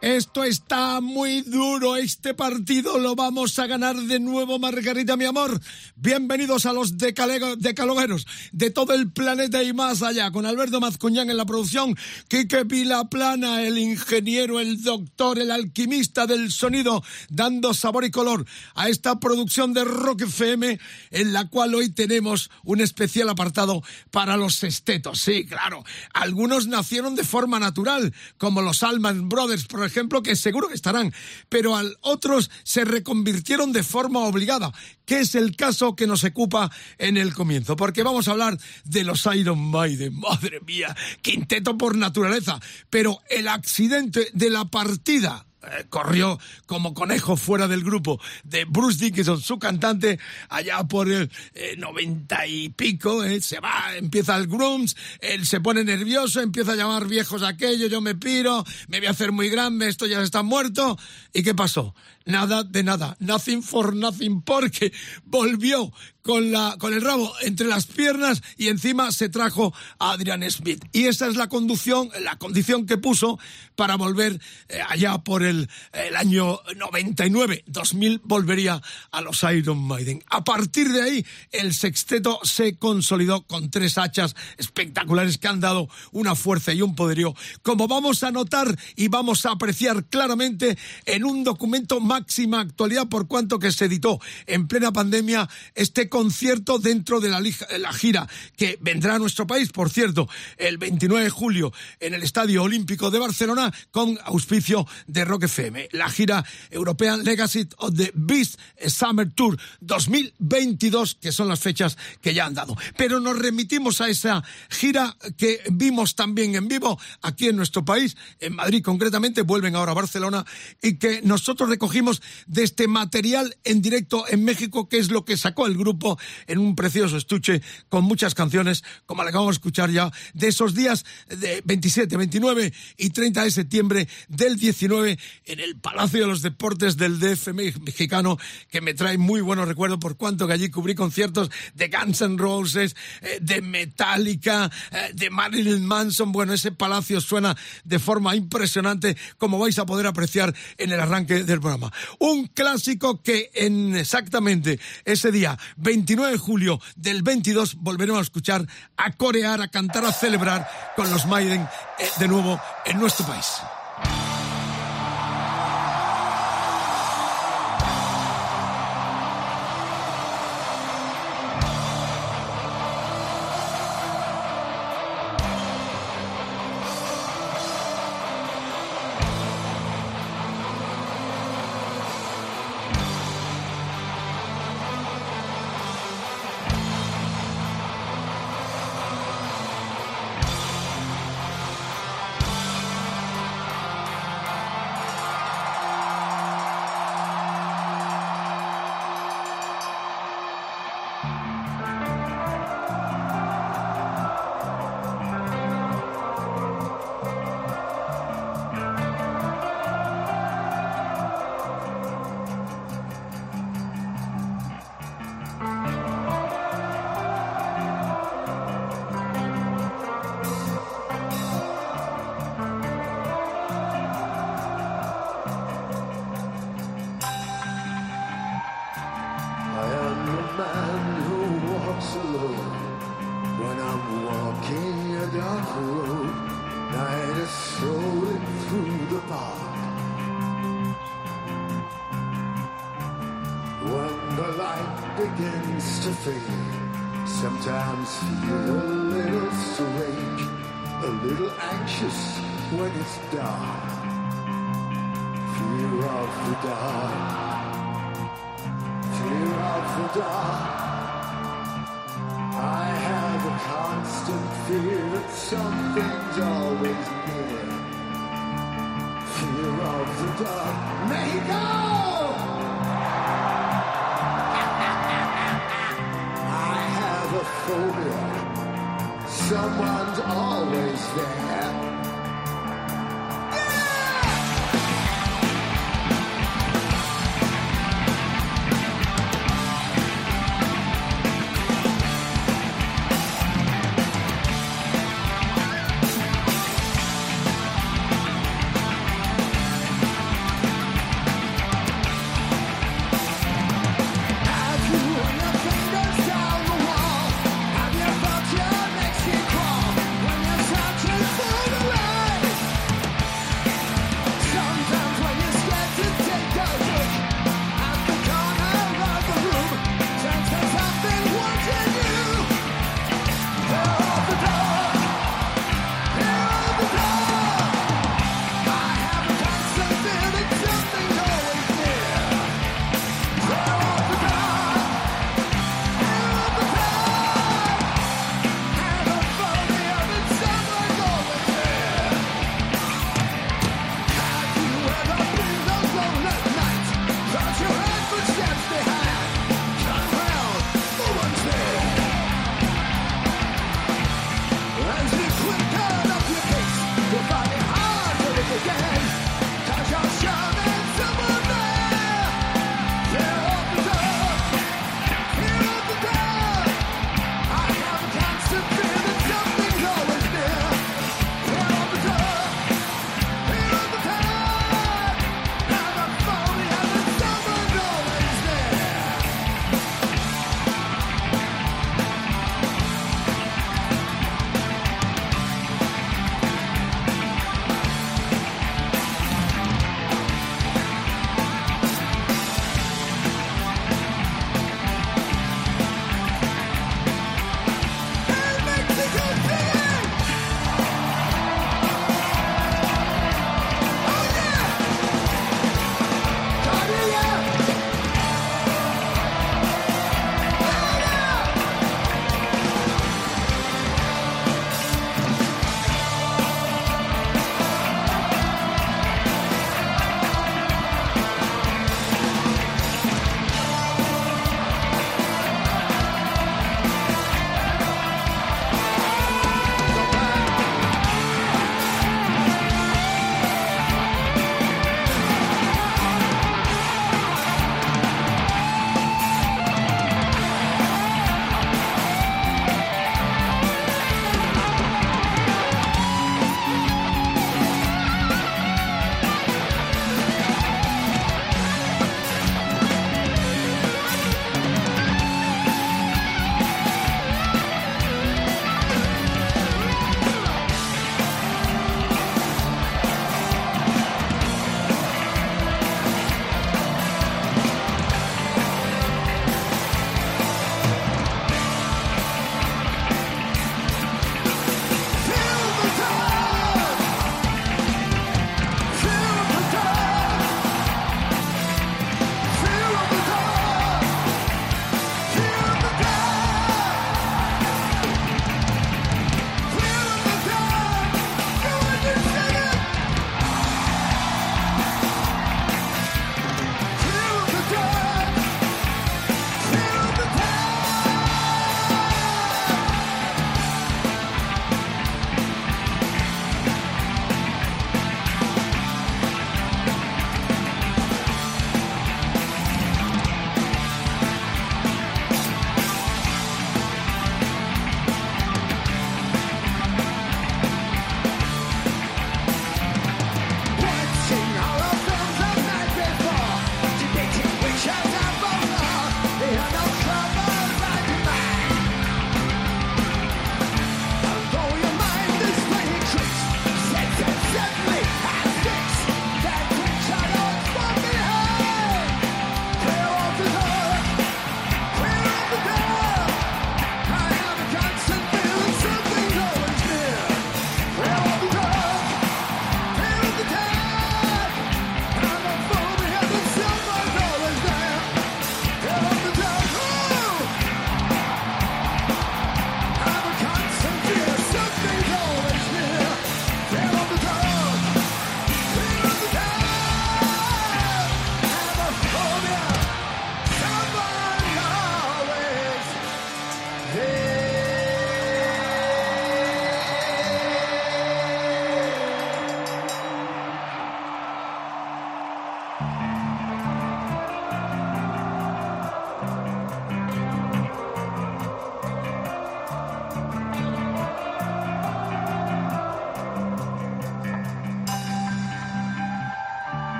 Esto está muy duro. Este partido lo vamos a ganar de nuevo, Margarita, mi amor. Bienvenidos a los decalogueros de todo el planeta y más allá. Con Alberto Mazcuñán en la producción, Quique Vilaplana, el ingeniero, el doctor, el alquimista del sonido, dando sabor y color a esta producción de Rock FM, en la cual hoy tenemos un especial apartado para los estetos. Sí, claro. Algunos nacieron de forma natural, como los Allman Brothers, por ejemplo, que seguro que estarán, pero al otros se reconvirtieron de forma obligada, que es el caso que nos ocupa en el comienzo, porque vamos a hablar de los Iron Maiden, madre mía, quinteto por naturaleza, pero el accidente de la partida eh, corrió como conejo fuera del grupo de Bruce Dickinson, su cantante, allá por el eh, noventa y pico, eh, se va, empieza el grooms, él se pone nervioso, empieza a llamar viejos aquello, yo me piro, me voy a hacer muy grande, esto ya está muerto. ¿Y qué pasó? Nada de nada, nothing for nothing, porque volvió con, la, con el rabo entre las piernas y encima se trajo a Adrian Smith. Y esa es la conducción, la condición que puso para volver eh, allá por el, el año 99. 2000 volvería a los Iron Maiden. A partir de ahí, el sexteto se consolidó con tres hachas espectaculares que han dado una fuerza y un poderío, como vamos a notar y vamos a apreciar claramente en un documento máxima actualidad por cuanto que se editó en plena pandemia este concierto dentro de la, lija- la gira que vendrá a nuestro país, por cierto, el 29 de julio en el Estadio Olímpico de Barcelona con auspicio de Rock FM. La gira European Legacy of the Beast Summer Tour 2022, que son las fechas que ya han dado. Pero nos remitimos a esa gira que vimos también en vivo aquí en nuestro país, en Madrid concretamente, vuelven ahora a Barcelona, y que nosotros recogimos de este material en directo en México, que es lo que sacó el grupo en un precioso estuche con muchas canciones, como la que vamos a escuchar ya, de esos días de 27, 29 y 30 de septiembre del 19 en el Palacio de los Deportes del DF me- mexicano, que me trae muy buenos recuerdos por cuanto que allí cubrí conciertos de Guns N' Roses, eh, de Metallica, eh, de Marilyn Manson. Bueno, ese palacio suena de forma impresionante, como vais a poder apreciar en el arranque del programa. Un clásico que en exactamente ese día, 29 de julio del 22, volveremos a escuchar, a corear, a cantar, a celebrar con los Maiden eh, de nuevo en nuestro país.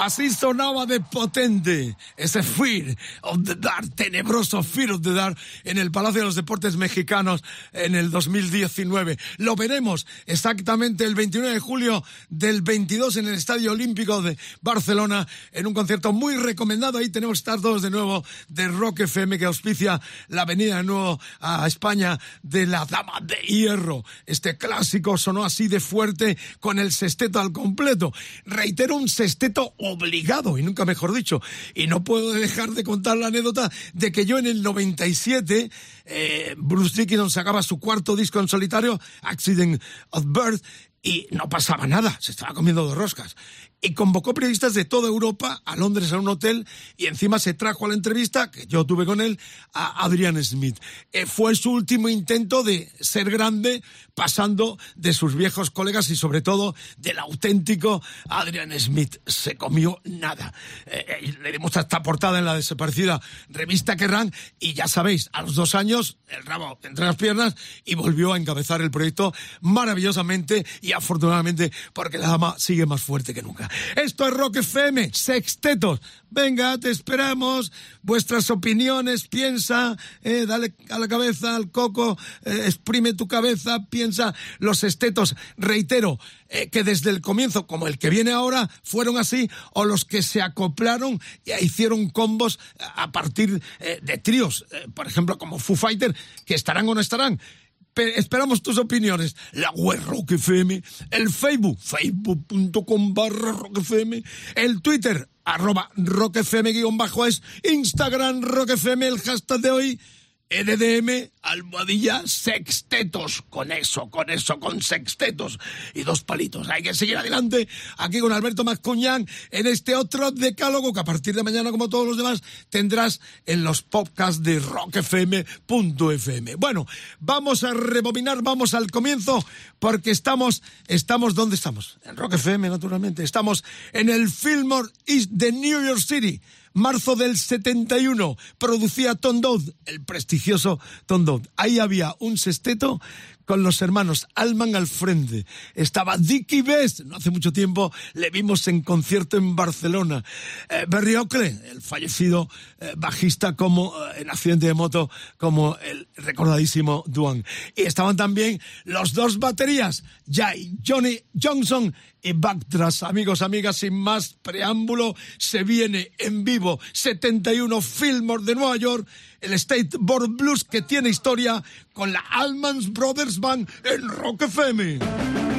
Así sonaba de potente ese Fear of the Dark, tenebroso Fear of the Dark en el Palacio de los Deportes Mexicanos en el 2019. Lo veremos exactamente el 29 de julio del 22 en el Estadio Olímpico de Barcelona en un concierto muy recomendado. Ahí tenemos estar todos de nuevo de Rock FM que auspicia la venida de nuevo a España de la Dama de Hierro. Este clásico sonó así de fuerte con el sexteto al completo. Reitero, un sexteto obligado, y nunca mejor dicho. Y no puedo dejar de contar la anécdota de que yo en el 97, eh, Bruce Dickinson sacaba su cuarto disco en solitario, Accident of Birth, y no pasaba nada, se estaba comiendo dos roscas y convocó periodistas de toda Europa a Londres a un hotel y encima se trajo a la entrevista, que yo tuve con él, a Adrian Smith. Eh, fue su último intento de ser grande, pasando de sus viejos colegas y sobre todo del auténtico Adrian Smith. Se comió nada. Eh, eh, le dimos esta portada en la desaparecida revista Kerrang y ya sabéis, a los dos años, el rabo entre las piernas y volvió a encabezar el proyecto maravillosamente y afortunadamente porque la dama sigue más fuerte que nunca. Esto es Rock FM, sextetos. Venga, te esperamos. Vuestras opiniones, piensa, eh, dale a la cabeza, al coco, eh, exprime tu cabeza, piensa los sextetos. Reitero, eh, que desde el comienzo, como el que viene ahora, fueron así, o los que se acoplaron y hicieron combos a partir de tríos, por ejemplo, como Foo Fighter, que estarán o no estarán esperamos tus opiniones. La web Rock el Facebook, facebook.com barra el Twitter, arroba Rock FM guion bajo es, Instagram Rock FM, el hashtag de hoy, NDM, almohadilla, sextetos. Con eso, con eso, con sextetos. Y dos palitos. Hay que seguir adelante aquí con Alberto Mascuñán en este otro decálogo que a partir de mañana, como todos los demás, tendrás en los podcasts de rockfm.fm. Bueno, vamos a rebobinar, vamos al comienzo, porque estamos, estamos, ¿dónde estamos? En Rock FM, naturalmente. Estamos en el Fillmore East de New York City marzo del 71, producía Tom el prestigioso Tom. Ahí había un sexteto con los hermanos Alman al frente. Estaba Dickie Best, no hace mucho tiempo le vimos en concierto en Barcelona. Eh, el fallecido eh, bajista como eh, en accidente de moto, como el recordadísimo Duan. Y estaban también los dos baterías, Jay, Johnny Johnson y Backdrass. Amigos, amigas, sin más preámbulo, se viene en vivo 71 Fillmore de Nueva York el State Board Blues que tiene historia con la Allman Brothers Band en Rock FM.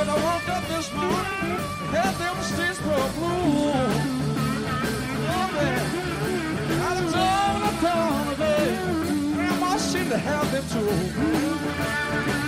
Said I woke up this morning, had them streets for a blue. Oh, man. I was all the town, babe. Grandma seemed to have them too.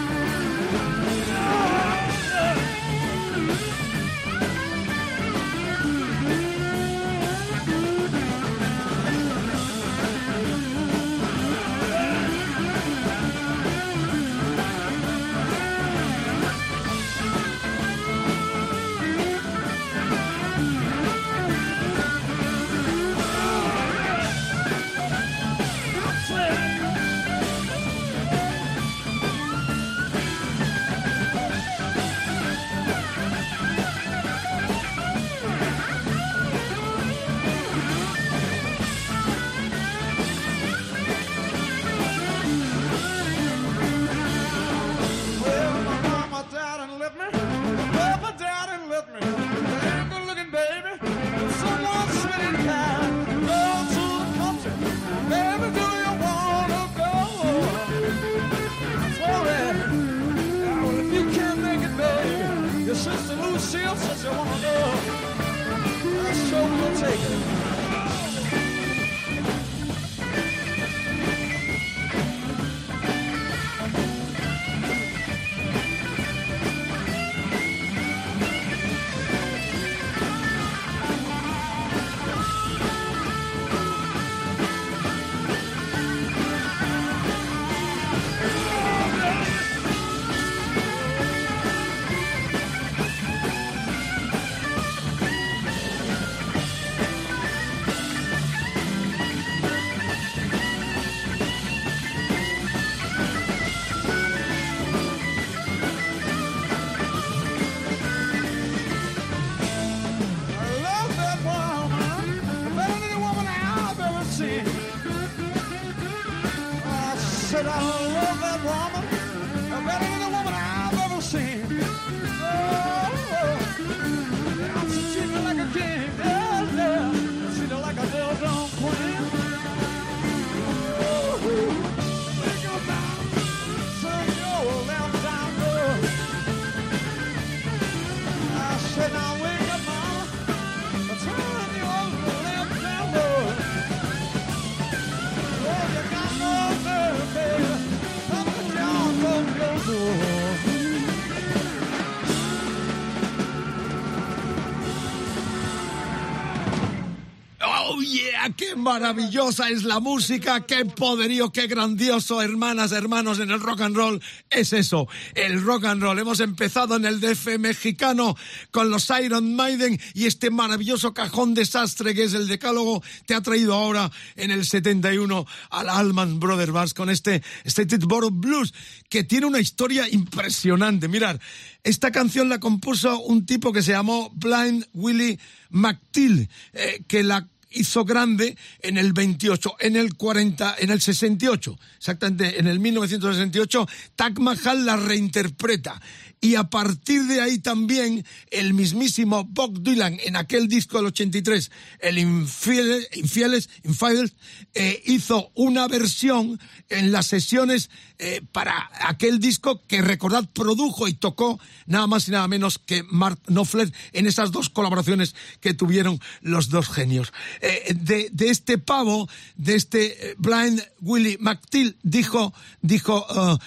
Maravillosa es la música! ¡Qué poderío, qué grandioso, hermanas, hermanos, en el rock and roll! Es eso, el rock and roll. Hemos empezado en el DF mexicano con los Iron Maiden y este maravilloso cajón desastre que es el Decálogo te ha traído ahora en el 71 al Allman Brothers con este Stated Borough Blues que tiene una historia impresionante. Mirad, esta canción la compuso un tipo que se llamó Blind Willie McTill, eh, que la hizo grande en el 28, en el 40, en el 68, exactamente en el 1968, Taj Mahal la reinterpreta. Y a partir de ahí también el mismísimo Bob Dylan en aquel disco del 83, el Infieles, Infieles, Infidels, eh, hizo una versión en las sesiones eh, para aquel disco que recordad produjo y tocó nada más y nada menos que Mark Knopfler en esas dos colaboraciones que tuvieron los dos genios. Eh, de, este pavo, de este Blind Willie McTill, dijo, dijo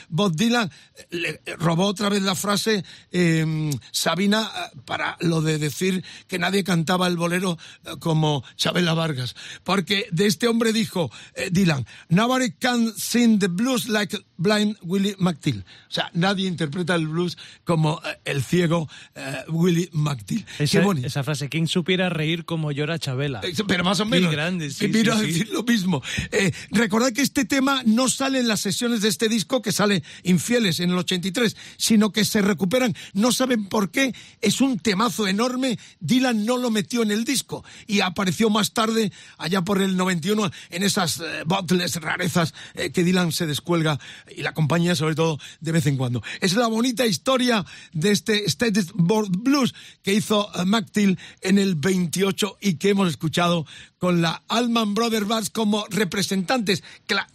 Bob Dylan, le robó otra vez la frase eh, Sabina para lo de decir que nadie cantaba el bolero como Chabela Vargas, porque de este hombre dijo Dylan, nobody can sing the blues like Blind Willie McTill. O sea, nadie interpreta el blues como eh, el ciego eh, Willie McTill. Esa, esa, frase, ¿quién supiera reír como llora Chabela? Eh, pero más o menos. Qué grande, sí, que sí, a sí. decir lo mismo. Eh, recordad que este tema no sale en las sesiones de este disco, que sale Infieles en el 83, sino que se recuperan. No saben por qué. Es un temazo enorme. Dylan no lo metió en el disco y apareció más tarde, allá por el 91, en esas eh, bottles rarezas eh, que Dylan se descuelga y la compañía sobre todo de vez en cuando. Es la bonita historia de este Status Board Blues que hizo uh, McTill en el 28 y que hemos escuchado con la Allman Brothers Bass como representantes,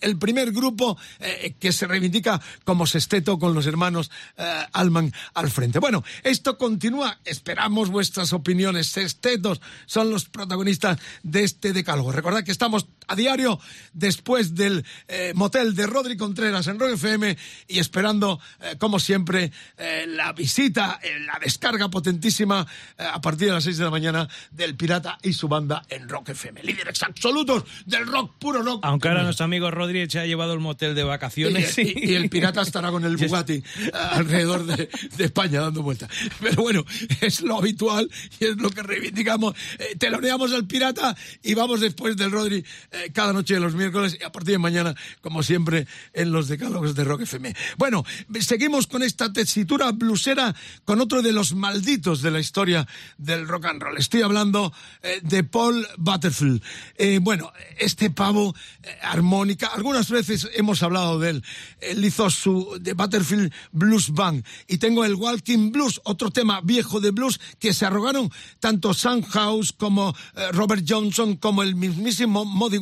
el primer grupo eh, que se reivindica como sexteto con los hermanos eh, Allman al frente. Bueno, esto continúa, esperamos vuestras opiniones. Sextetos son los protagonistas de este decálogo. Recordad que estamos a diario después del eh, motel de Rodri Contreras en Rock FM y esperando, eh, como siempre, eh, la visita, la descarga potentísima a partir de las 6 de la mañana del Pirata y su banda en Rock FM. Líderes absolutos del rock, puro rock. Aunque ahora nuestro amigo Rodri se ha llevado el motel de vacaciones. Y, y, y el Pirata estará con el Bugatti alrededor de, de, España dando vueltas. Pero bueno, es lo habitual y es lo que reivindicamos. teloneamos al Pirata y vamos después del Rodri cada noche de los miércoles y a partir de mañana, como siempre, en los decálogos de Rock FM. Bueno, seguimos con esta tesitura blusera con otro de los malditos de la historia del rock and roll. Estoy hablando eh, de Paul Butterfield. Eh, bueno, este pavo eh, armónica, algunas veces hemos hablado de él. Él hizo su de Butterfield Blues Band y tengo el Walking Blues, otro tema viejo de blues que se arrogaron tanto Sam House como Robert Johnson como el mismísimo Muddy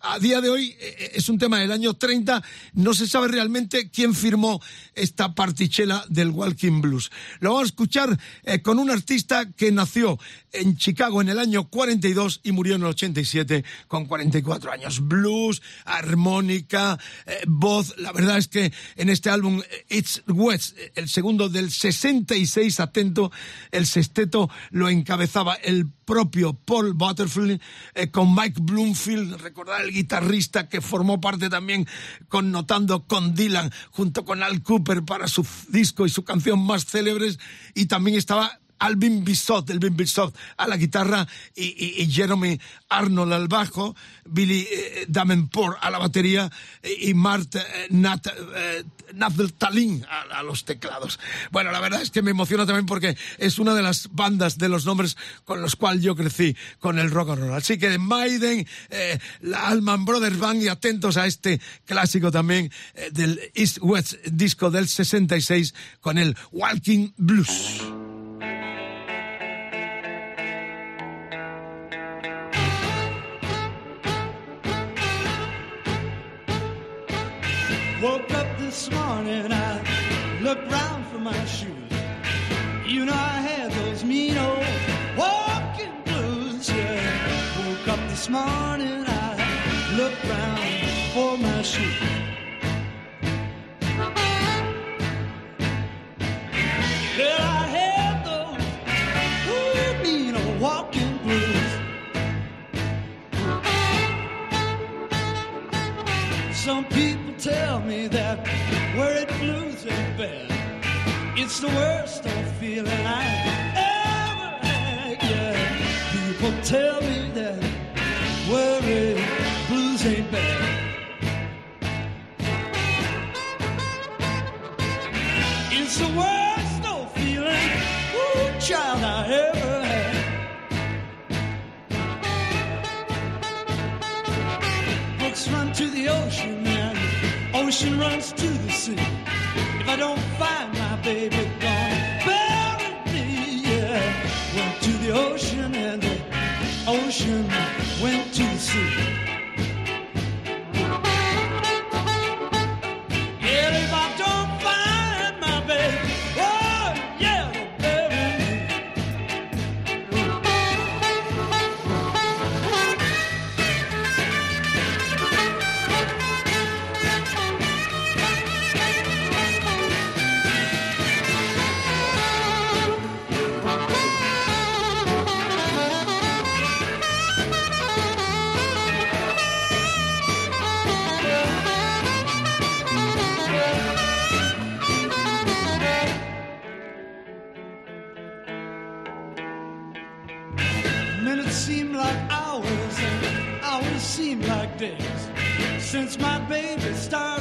A día de hoy eh, es un tema del año 30, no se sabe realmente quién firmó esta partichela del Walking Blues. Lo vamos a escuchar eh, con un artista que nació en Chicago en el año 42 y murió en el 87 con 44 años. Blues, armónica, eh, voz. La verdad es que en este álbum It's West, el segundo del 66, atento, el sexteto lo encabezaba el propio Paul Butterfield con Mike Bloomfield recordar el guitarrista que formó parte también connotando con Dylan junto con Al Cooper para su disco y su canción más célebres. Y también estaba Alvin Bissot, Elvin Bissot a la guitarra y, Jeremy Arnold al bajo, Billy eh, Davenport a la batería y, Mart eh, Nat, eh, Naftalin a, los teclados. Bueno, la verdad es que me emociona también porque es una de las bandas de los nombres con los cuales yo crecí con el rock and roll. Así que Maiden, eh, la Allman Brothers Band y atentos a este clásico también eh, del East West disco del 66 con el Walking Blues. My shoes. You know I had those mean old walking blues. Yeah. Woke up this morning, I looked round for my shoes. Well, I had those mean old walking blues. Some people tell me that worried. It's the worst old feeling I ever had. Yeah, people tell me that worried blues ain't bad. It's the worst old feeling, ooh, child, I ever had. Brooks run to the ocean and ocean runs to the sea. If I don't find my baby gone, bury me. Went to the ocean and the ocean went to the sea. Since my baby started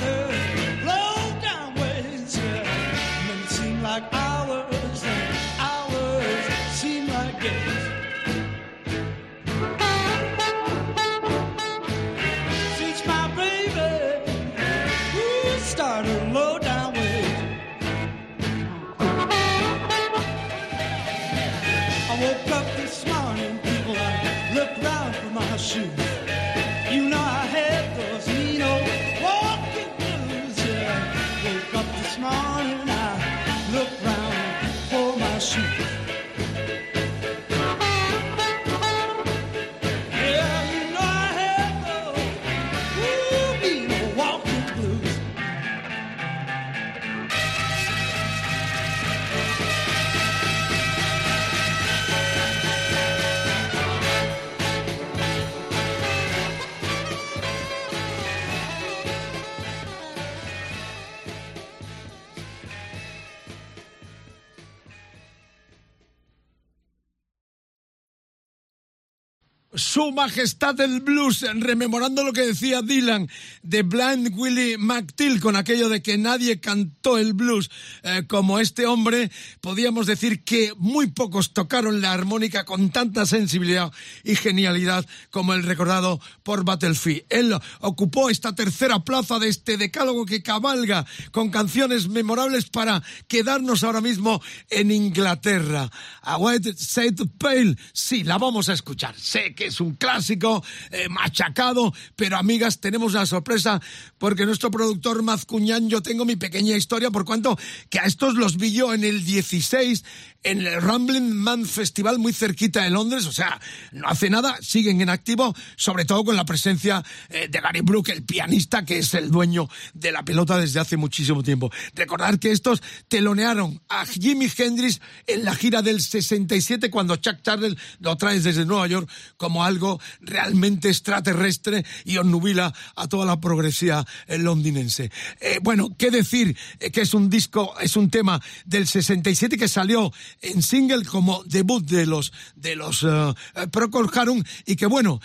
Su Majestad el Blues, rememorando lo que decía Dylan de Blind Willie McTill con aquello de que nadie cantó el blues eh, como este hombre, podíamos decir que muy pocos tocaron la armónica con tanta sensibilidad y genialidad como el recordado por Battlefield. Él ocupó esta tercera plaza de este decálogo que cabalga con canciones memorables para quedarnos ahora mismo en Inglaterra. A White Set Pale, sí, la vamos a escuchar. Sé que es un clásico eh, machacado, pero amigas, tenemos una sorpresa porque nuestro productor Mazcuñán, yo tengo mi pequeña historia por cuanto que a estos los vi yo en el 16 en el Rambling Man Festival muy cerquita de Londres, o sea, no hace nada, siguen en activo, sobre todo con la presencia eh, de Gary Brook, el pianista que es el dueño de la pelota desde hace muchísimo tiempo. Recordar que estos telonearon a Jimi Hendrix en la gira del 67 cuando Chuck Charles lo trae desde Nueva York como algo realmente extraterrestre y obnubila a toda la progresía londinense. Eh, bueno, qué decir eh, que es un disco, es un tema del 67 que salió en single como debut de los de los eh, Procol Harum y que bueno,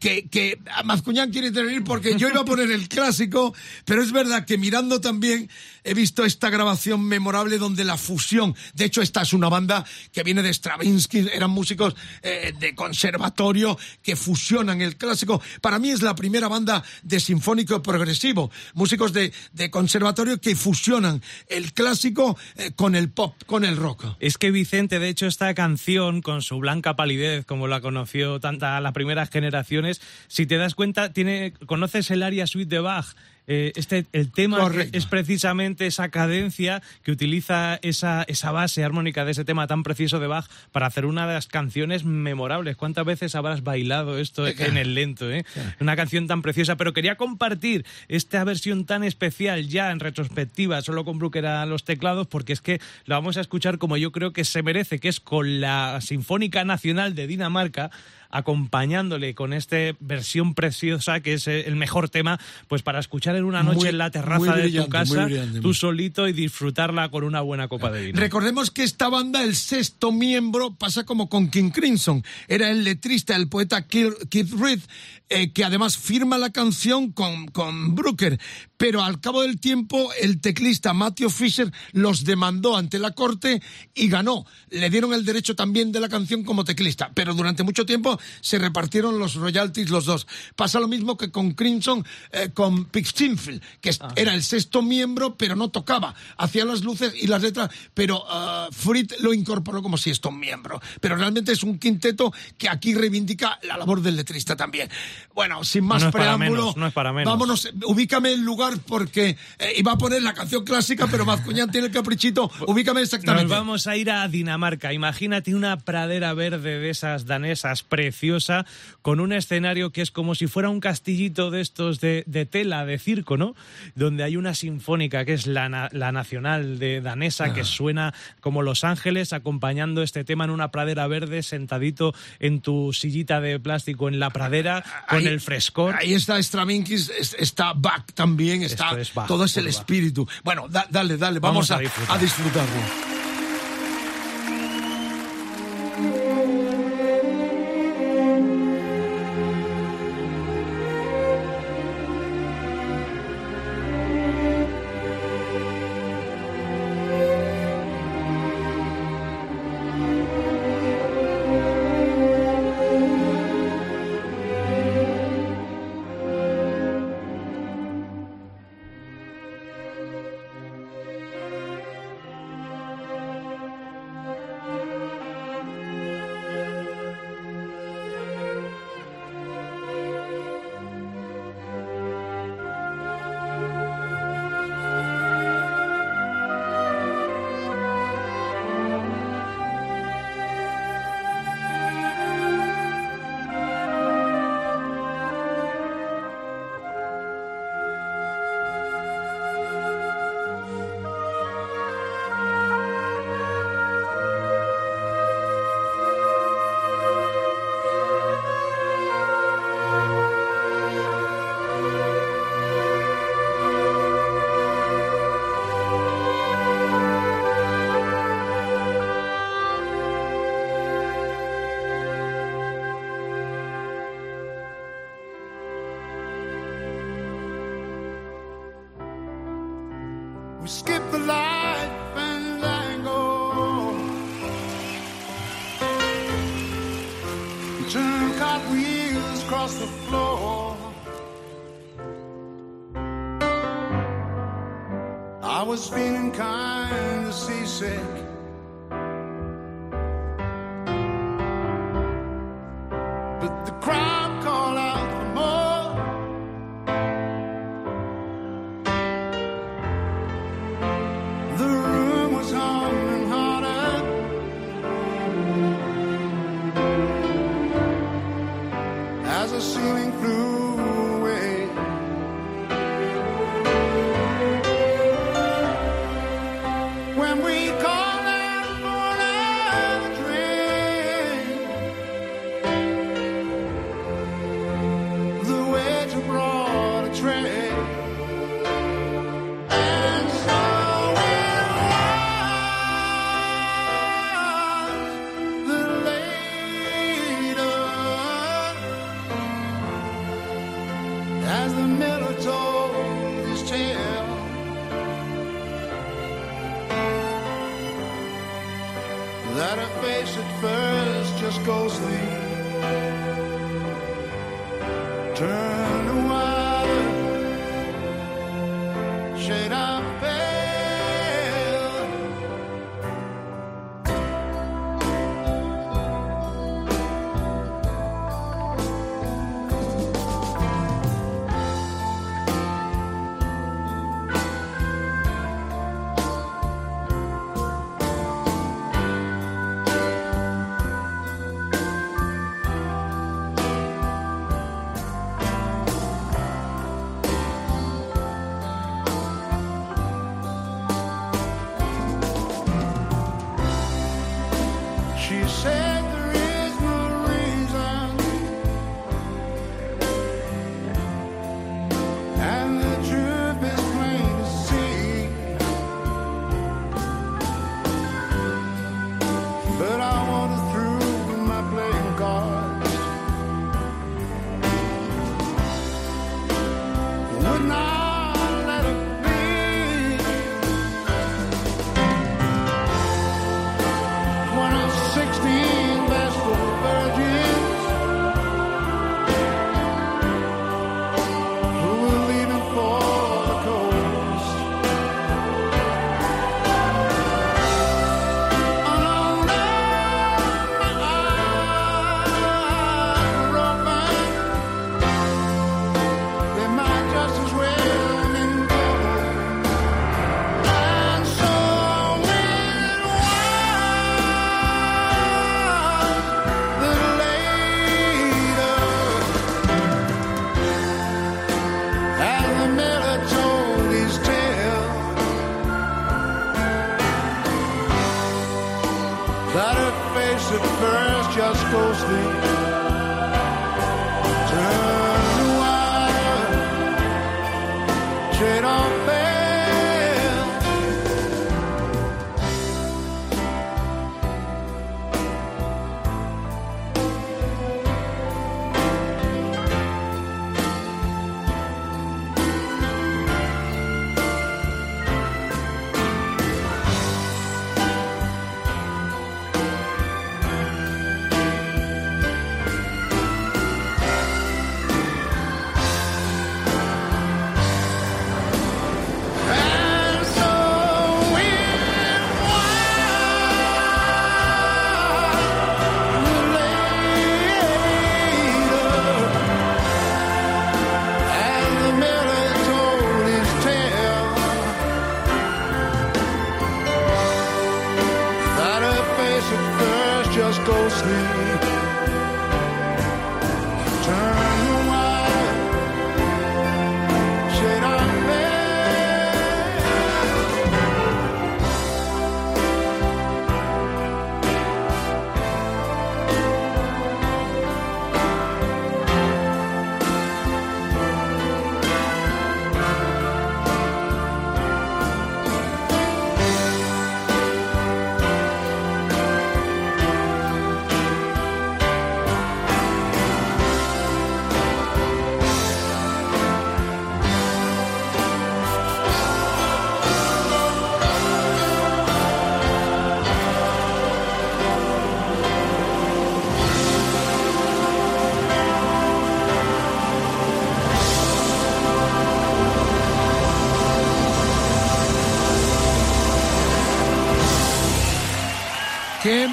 que, que Mazcuñán quiere intervenir porque yo iba a poner el clásico, pero es verdad que mirando también he visto esta grabación memorable donde la fusión, de hecho esta es una banda que viene de Stravinsky, eran músicos eh, de conservatorio que fusionan el clásico. Para mí es la primera banda de sinfónico progresivo, músicos de, de conservatorio que fusionan el clásico eh, con el pop, con el rock. Es que Vicente, de hecho, esta canción, con su blanca palidez, como la conoció tanta las primeras generaciones, si te das cuenta, tiene, conoces el área suite de Bach. Eh, este, el tema Correcto. es precisamente esa cadencia que utiliza esa, esa base armónica de ese tema tan precioso de Bach para hacer una de las canciones memorables. ¿Cuántas veces habrás bailado esto en el lento? Eh? Una canción tan preciosa, pero quería compartir esta versión tan especial ya en retrospectiva, solo con Brooker a los teclados, porque es que la vamos a escuchar como yo creo que se merece, que es con la Sinfónica Nacional de Dinamarca acompañándole con esta versión preciosa que es eh, el mejor tema pues para escuchar en una noche Muy- en la terraza de tu casa tú solito y disfrutarla con una buena copa de vino. Recordemos que esta banda, el sexto miembro, pasa como con King Crimson. Era el letrista, el poeta Keith Keith Reed, eh, que además firma la canción con, con Brooker. Pero al cabo del tiempo, el teclista Matthew Fisher los demandó ante la corte y ganó. Le dieron el derecho también de la canción como teclista. Pero durante mucho tiempo se repartieron los royalties los dos. Pasa lo mismo que con Crimson, eh, con Pete Sinfield, que es- era el sexto miembro, pero no tocaba. Hacía las luces y las letras, pero ah, Fritz lo incorporó como si un miembro. Pero realmente es un quinteto que aquí reivindica la labor del letrista también. Bueno, sin más No preámbulo, menos, no es para menos. vámonos, ubícame el lugar porque eh, iba a poner la canción clásica, pero Mazcuñán tiene el caprichito, ubícame exactamente. Nos vamos a ir a Dinamarca. Imagínate una pradera verde de esas danesas preciosa, con un escenario que es como si fuera un castillito de estos de, de tela, de circo, ¿no? Donde hay una sinfónica que es la, la nacional de danesa que suena como Los Ángeles, acompañando este tema en una pradera verde, sentadito en tu sillita de plástico en la pradera, con Ahí- el frescor. Ahí está Stravinsky, es- está Bach también, está Esto es Bach, todo es el Bach. espíritu. Bueno, da- dale, dale, vamos, Vamos a a disfrutarlo.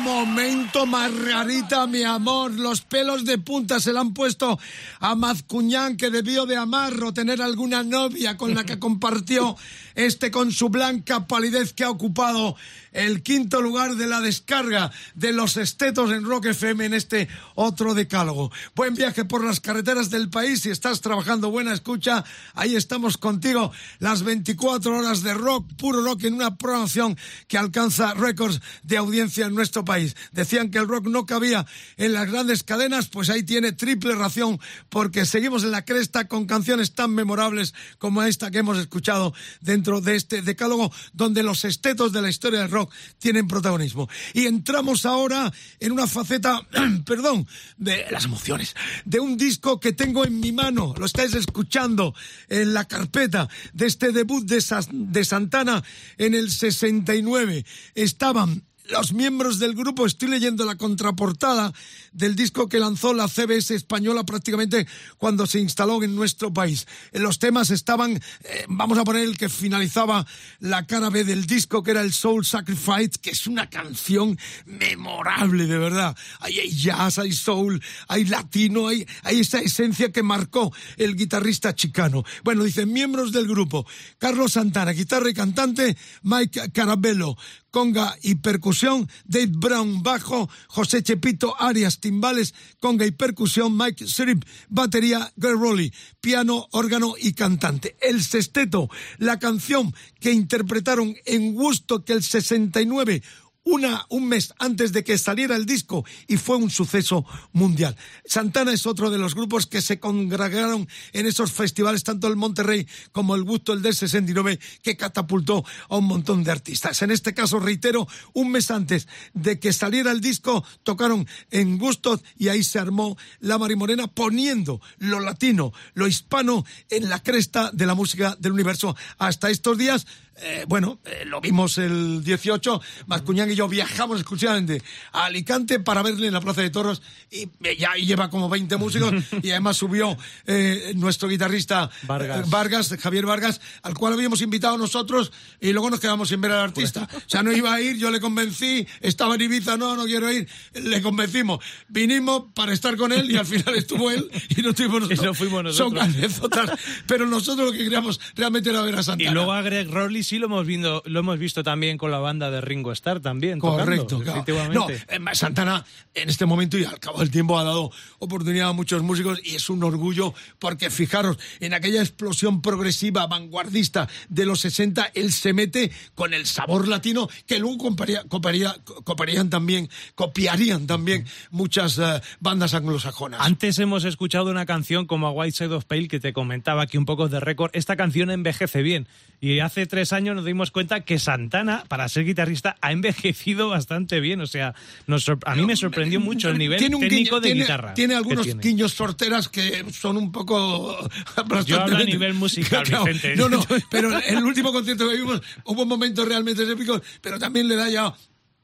Momento, Margarita, mi amor! Los pelos de punta se le han puesto a Mazcuñán, que debió de amarro tener alguna novia con la que compartió este con su blanca palidez que ha ocupado el quinto lugar de la descarga de los estetos en Rock FM en este otro decálogo. Buen viaje por las carreteras del país. Si estás trabajando, buena escucha. Ahí estamos contigo las 24 horas de rock, puro rock en una programación que alcanza récords de audiencia en nuestro país. Decían que el rock no cabía en las grandes cadenas, pues ahí tiene triple ración porque seguimos en la cresta con canciones tan memorables como esta que hemos escuchado dentro de este decálogo donde los estetos de la historia del rock tienen protagonismo. Y entramos ahora en una faceta, perdón, de las emociones, de un disco que tengo en mi mano, lo estáis escuchando en la carpeta de este debut de, de Santana en el 69. Estaban los miembros del grupo, estoy leyendo la contraportada del disco que lanzó la CBS española prácticamente cuando se instaló en nuestro país. Los temas estaban, eh, vamos a poner el que finalizaba la cara B del disco, que era el Soul Sacrifice, que es una canción memorable, de verdad. Ahí hay jazz, hay soul, hay latino, hay, hay esa esencia que marcó el guitarrista chicano. Bueno, dicen miembros del grupo, Carlos Santana, guitarra y cantante, Mike Carabello, conga y percusión, Dave Brown bajo, José Chepito Arias timbales, conga y percusión, Mike Srip batería, Greg Rowley piano, órgano y cantante. El sexteto, la canción que interpretaron en gusto que el 69 una, un mes antes de que saliera el disco y fue un suceso mundial. Santana es otro de los grupos que se congregaron en esos festivales, tanto el Monterrey como el Gusto, el del 69, que catapultó a un montón de artistas. En este caso, reitero, un mes antes de que saliera el disco, tocaron en Gusto y ahí se armó la Marimorena poniendo lo latino, lo hispano en la cresta de la música del universo hasta estos días eh, bueno, eh, lo vimos el 18, Mascuñán y yo viajamos exclusivamente a Alicante para verle en la Plaza de Toros y eh, ya lleva como 20 músicos y además subió nuestro guitarrista Vargas. Javier Vargas, al cual habíamos invitado nosotros y luego nos quedamos sin ver al artista. O sea, no iba a ir, yo le convencí, estaba en Ibiza, no, no quiero ir, le convencimos. Vinimos para estar con él y al final estuvo él y no estuvimos nosotros. Y no fuimos nosotros. Son pero nosotros lo que queríamos realmente era ver a Santana. Y luego a Greg sí lo hemos visto, lo hemos visto también con la banda de Ringo Starr también. Correcto, No, Santana en este momento y al cabo del tiempo ha dado oportunidad a muchos músicos y es un orgullo porque fijaros, en aquella explosión progresiva, vanguardista de los 60, él se mete con el sabor latino que luego copiarían también, copiarían también muchas eh, bandas anglosajonas. Antes hemos escuchado una canción como a White Side of Pale que te comentaba aquí un poco de récord. Esta canción envejece bien y hace tres años nos dimos cuenta que Santana, para ser guitarrista, ha envejecido bastante bien. O sea, a mí me sorprendió mucho el nivel técnico de guitarra. Tiene algunos tiños sorteras que son un poco. Yo hablo a nivel musical, Vicente. No, no, pero en el último concierto que vimos hubo momentos realmente épicos, pero también le da ya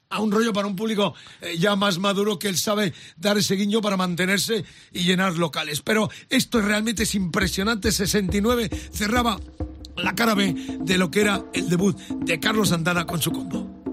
a un rollo para un público eh, ya más maduro que él sabe dar ese guiño para mantenerse y llenar locales. Pero esto realmente es impresionante. 69 cerraba la cara B de lo que era el debut de Carlos Santana con su combo.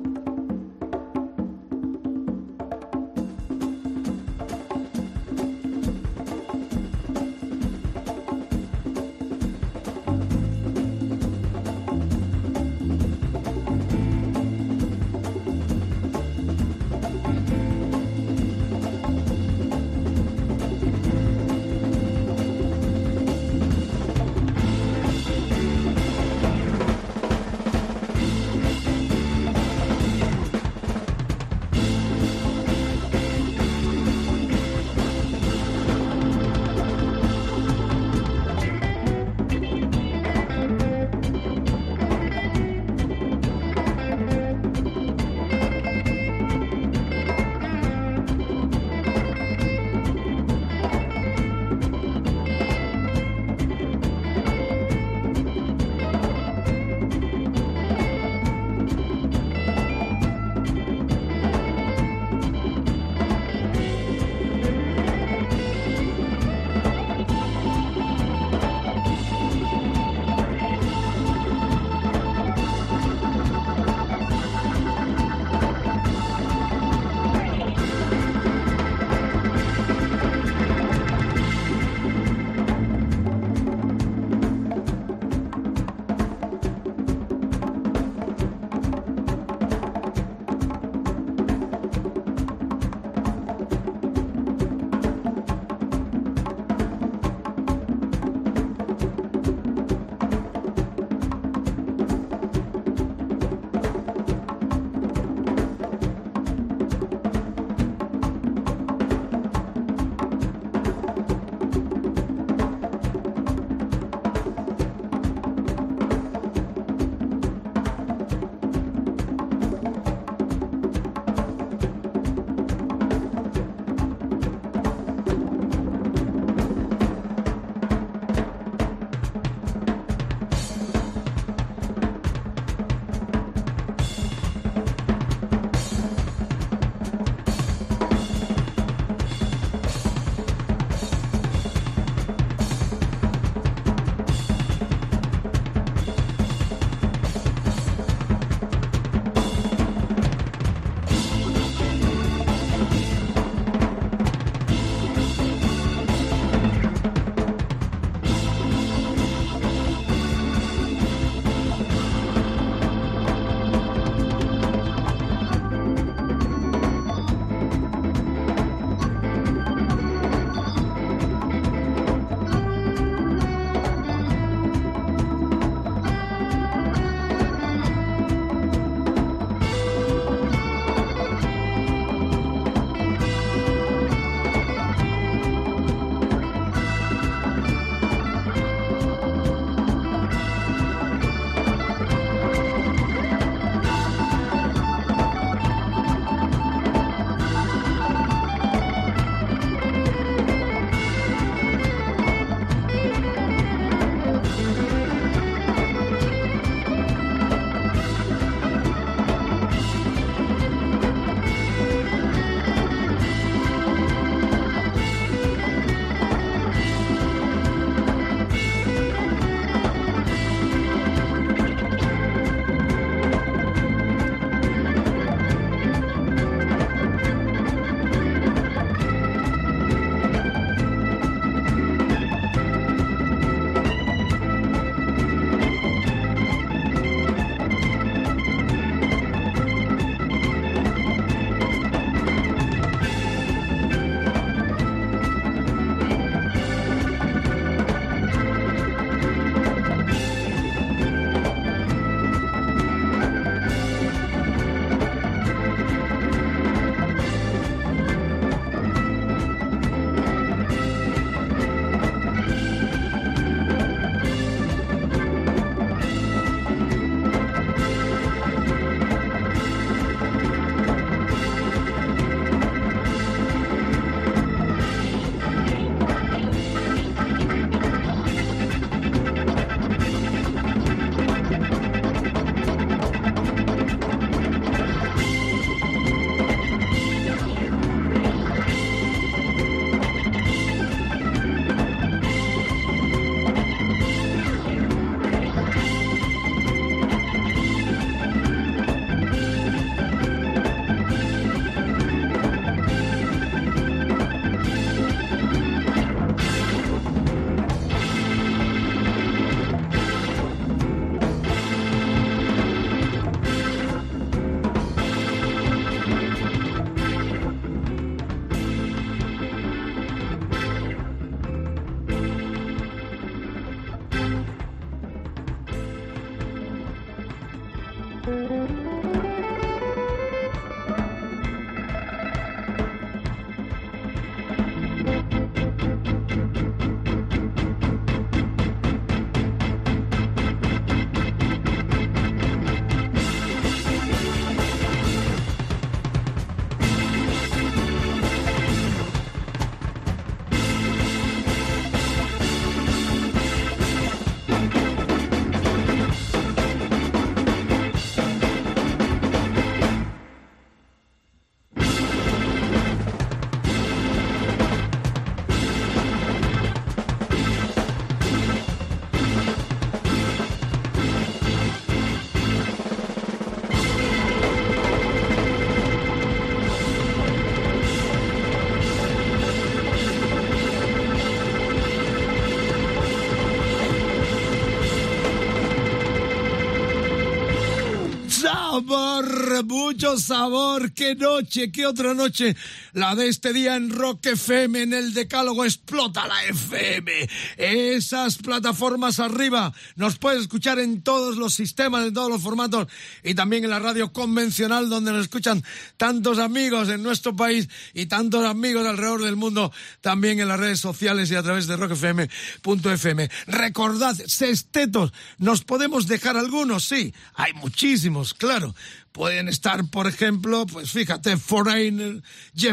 Sabor, qué noche, qué otra noche, la de este día en Rock FM, en el decálogo explota la FM, esas plataformas arriba, nos puedes escuchar en todos los sistemas, en todos los formatos y también en la radio convencional donde nos escuchan tantos amigos en nuestro país y tantos amigos alrededor del mundo, también en las redes sociales y a través de rockfm.fm. Recordad, sextetos, nos podemos dejar algunos, sí, hay muchísimos, claro. Pueden estar, por ejemplo, pues fíjate, Foreigner,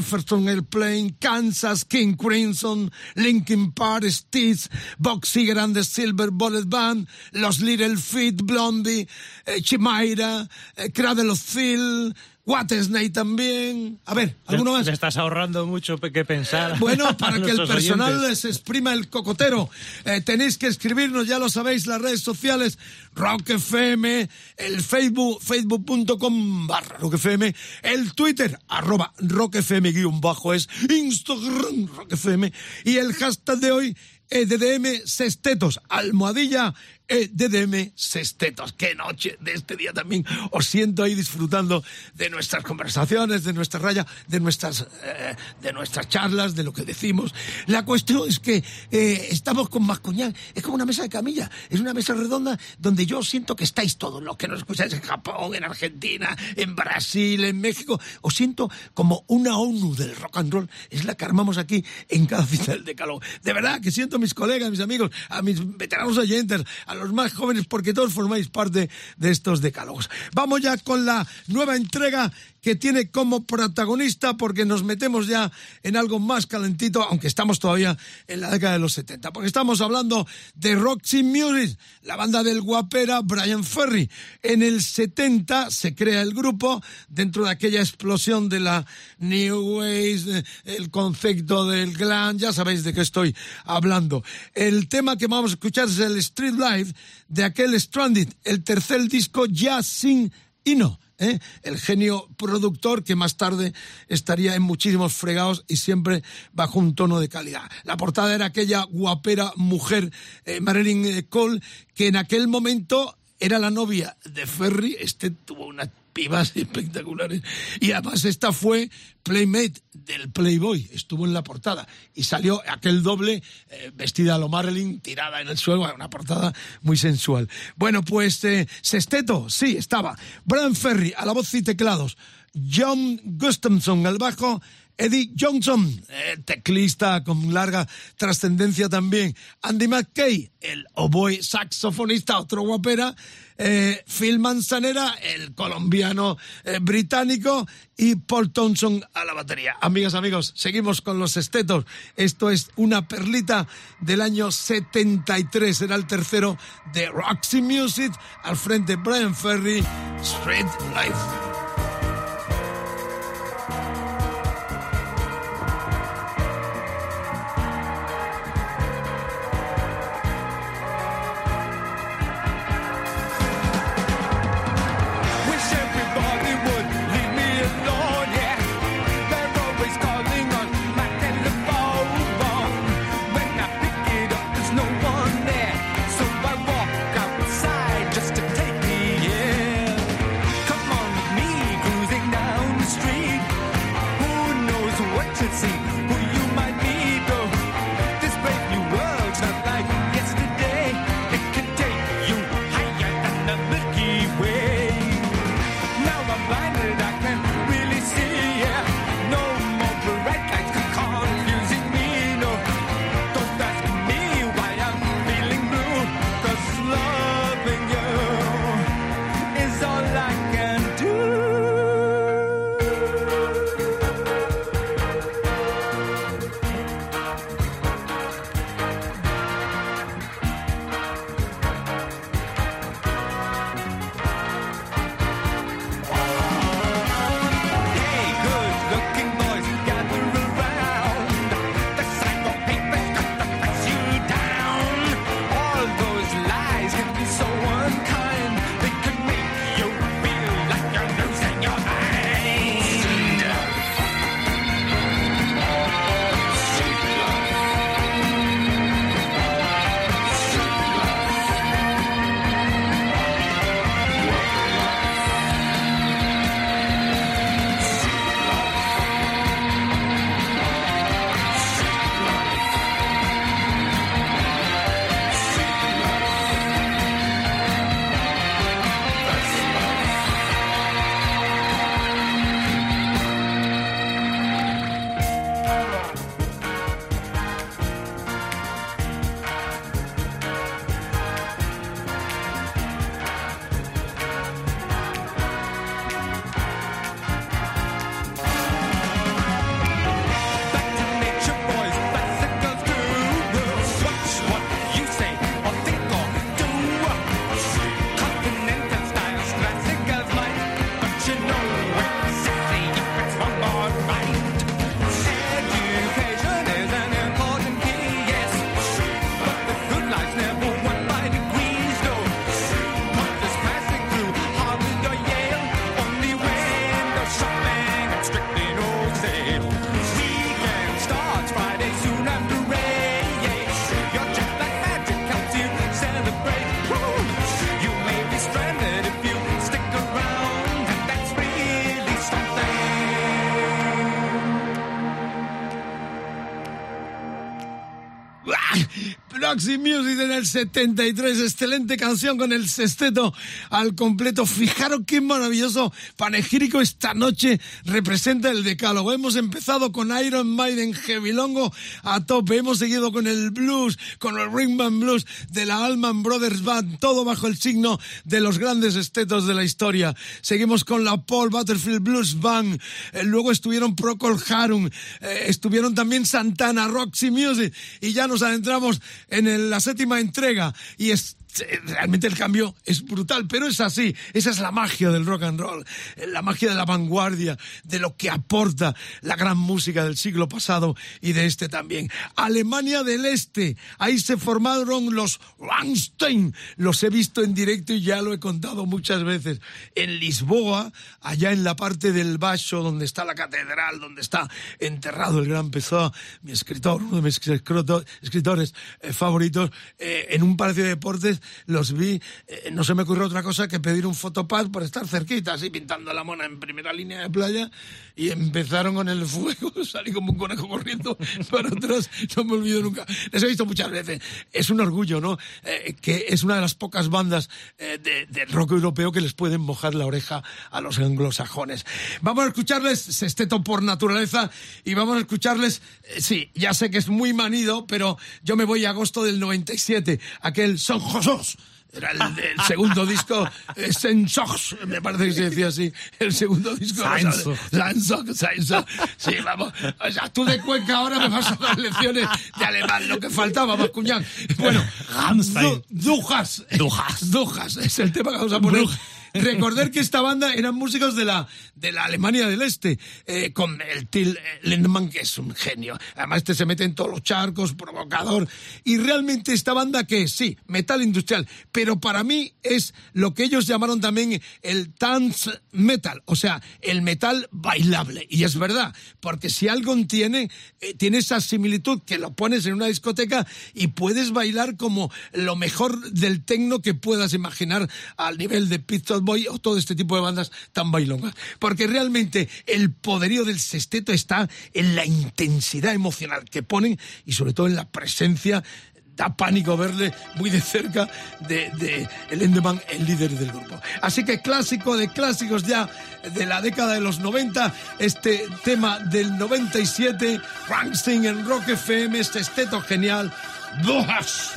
Jefferson Airplane, Kansas, King Crimson, Linkin Park, Steeds, Box Seger and the Silver Bullet Band, Los Little Feet, Blondie, eh, Chimaira, eh, Cradle of Field, Snake también. A ver, ¿alguno más? Te estás ahorrando mucho que pensar. Eh, bueno, para que el personal oyentes. les exprima el cocotero, eh, tenéis que escribirnos, ya lo sabéis, las redes sociales, Rock FM, el Facebook, facebook.com barra Rock FM, el Twitter, arroba Rock FM guion bajo es, Instagram Rock FM, y el hashtag de hoy, EDDM Sestetos, almohadilla EDDM Sestetos. Qué noche de este día también. Os siento ahí disfrutando de nuestras conversaciones, de nuestra raya, de nuestras, eh, de nuestras charlas, de lo que decimos. La cuestión es que eh, estamos con Mascuñán. Es como una mesa de camilla. Es una mesa redonda donde yo siento que estáis todos los que nos escucháis en Japón, en Argentina, en Brasil, en México. Os siento como una ONU del rock and roll. Es la que armamos aquí en cada cita del decálogo. De verdad que siento a mis colegas, a mis amigos, a mis veteranos oyentes, a los más jóvenes, porque todos formáis parte de estos decálogos. Vamos ya con la nueva entrega que tiene como protagonista, porque nos metemos ya en algo más calentito, aunque estamos todavía en la década de los 70, porque estamos hablando de Roxy Music, la banda del guapera Brian Ferry. En el 70 se crea el grupo dentro de aquella explosión de la New Wave, el concepto del glam, ya sabéis de qué estoy hablando. El tema que vamos a escuchar es el Street Life de aquel Stranded, el tercer disco ya sin Ino. ¿eh? el genio productor que más tarde estaría en muchísimos fregados y siempre bajo un tono de calidad. La portada era aquella guapera mujer, eh, Marilyn eh, Cole, que en aquel momento era la novia de Ferry. Este tuvo unas pibas espectaculares. Y además esta fue Playmate del Playboy. Estuvo en la portada. Y salió aquel doble eh, vestida a lo Marilyn, tirada en el suelo. Una portada muy sensual. Bueno, pues eh, Sesteto, sí, estaba. Brian Ferry a la voz y teclados. John Gustafson al bajo. Eddie Johnson, eh, teclista con larga trascendencia también. Andy McKay, el oboe saxofonista, otro guapera. Eh, Phil Manzanera, el colombiano eh, británico. Y Paul Thompson a la batería. Amigas, amigos, seguimos con los estetos. Esto es una perlita del año 73. Era el tercero de Roxy Music. Al frente Brian Ferry, Street Life. Roxy Music en el 73. Excelente canción con el sexteto al completo. Fijaros qué maravilloso panegírico esta noche representa el decálogo. Hemos empezado con Iron Maiden Heavy Longo a tope. Hemos seguido con el blues, con el Ringman Blues de la Allman Brothers Band, todo bajo el signo de los grandes estetos de la historia. Seguimos con la Paul Butterfield Blues Band. Eh, luego estuvieron Procol Harum. Eh, estuvieron también Santana, Roxy Music. Y ya nos adentramos en la séptima entrega. Y es realmente el cambio es brutal, pero es así. Esa es la magia del rock and roll, la magia de la vanguardia, de lo que aporta la gran música del siglo pasado y de este también. Alemania del Este, ahí se formaron los Rammstein. Los he visto en directo y ya lo he contado muchas veces. En Lisboa, allá en la parte del Baixo, donde está la catedral, donde está enterrado el gran Pessoa, mi escritor, uno de mis escrito- escritores eh, favoritos, eh, en un palacio de deportes los vi, eh, no se me ocurrió otra cosa que pedir un fotopad por estar cerquita, así pintando la mona en primera línea de playa, y empezaron con el fuego, salí como un conejo corriendo para atrás, no me olvido nunca. Les he visto muchas veces. Es un orgullo, ¿no? Eh, que es una de las pocas bandas eh, de, rock europeo que les pueden mojar la oreja a los anglosajones. Vamos a escucharles Sesteto por naturaleza y vamos a escucharles, sí, ya sé que es muy manido, pero yo me voy a agosto del 97, aquel Son Era el, el segundo disco, eh, Sensox, me parece que se decía así, el segundo disco. Seinsoch. Sí, vamos. O sea, tú de Cuenca ahora me vas a dar lecciones de alemán, lo que faltaba, más cuñán. Bueno, Rammstein. Du- Dujas. Dujas. Dujas, es el tema que vamos a poner. Recordar que esta banda eran músicos de la, de la Alemania del Este, eh, con el Till Lindemann, que es un genio. Además, este se mete en todos los charcos, provocador. Y realmente esta banda que sí, metal industrial, pero para mí es lo que ellos llamaron también el dance metal, o sea, el metal bailable. Y es verdad, porque si algo tiene, eh, tiene esa similitud que lo pones en una discoteca y puedes bailar como lo mejor del tecno que puedas imaginar al nivel de Pit Boy o todo este tipo de bandas tan bailongas. Porque realmente el poderío del sexteto está en la intensidad emocional que ponen y sobre todo en la presencia da pánico verle muy de cerca de, de el Endeman, el líder del grupo. Así que clásico de clásicos ya de la década de los 90, este tema del 97, Rammstein en Rock FM, este esteto genial, ¡Dujas!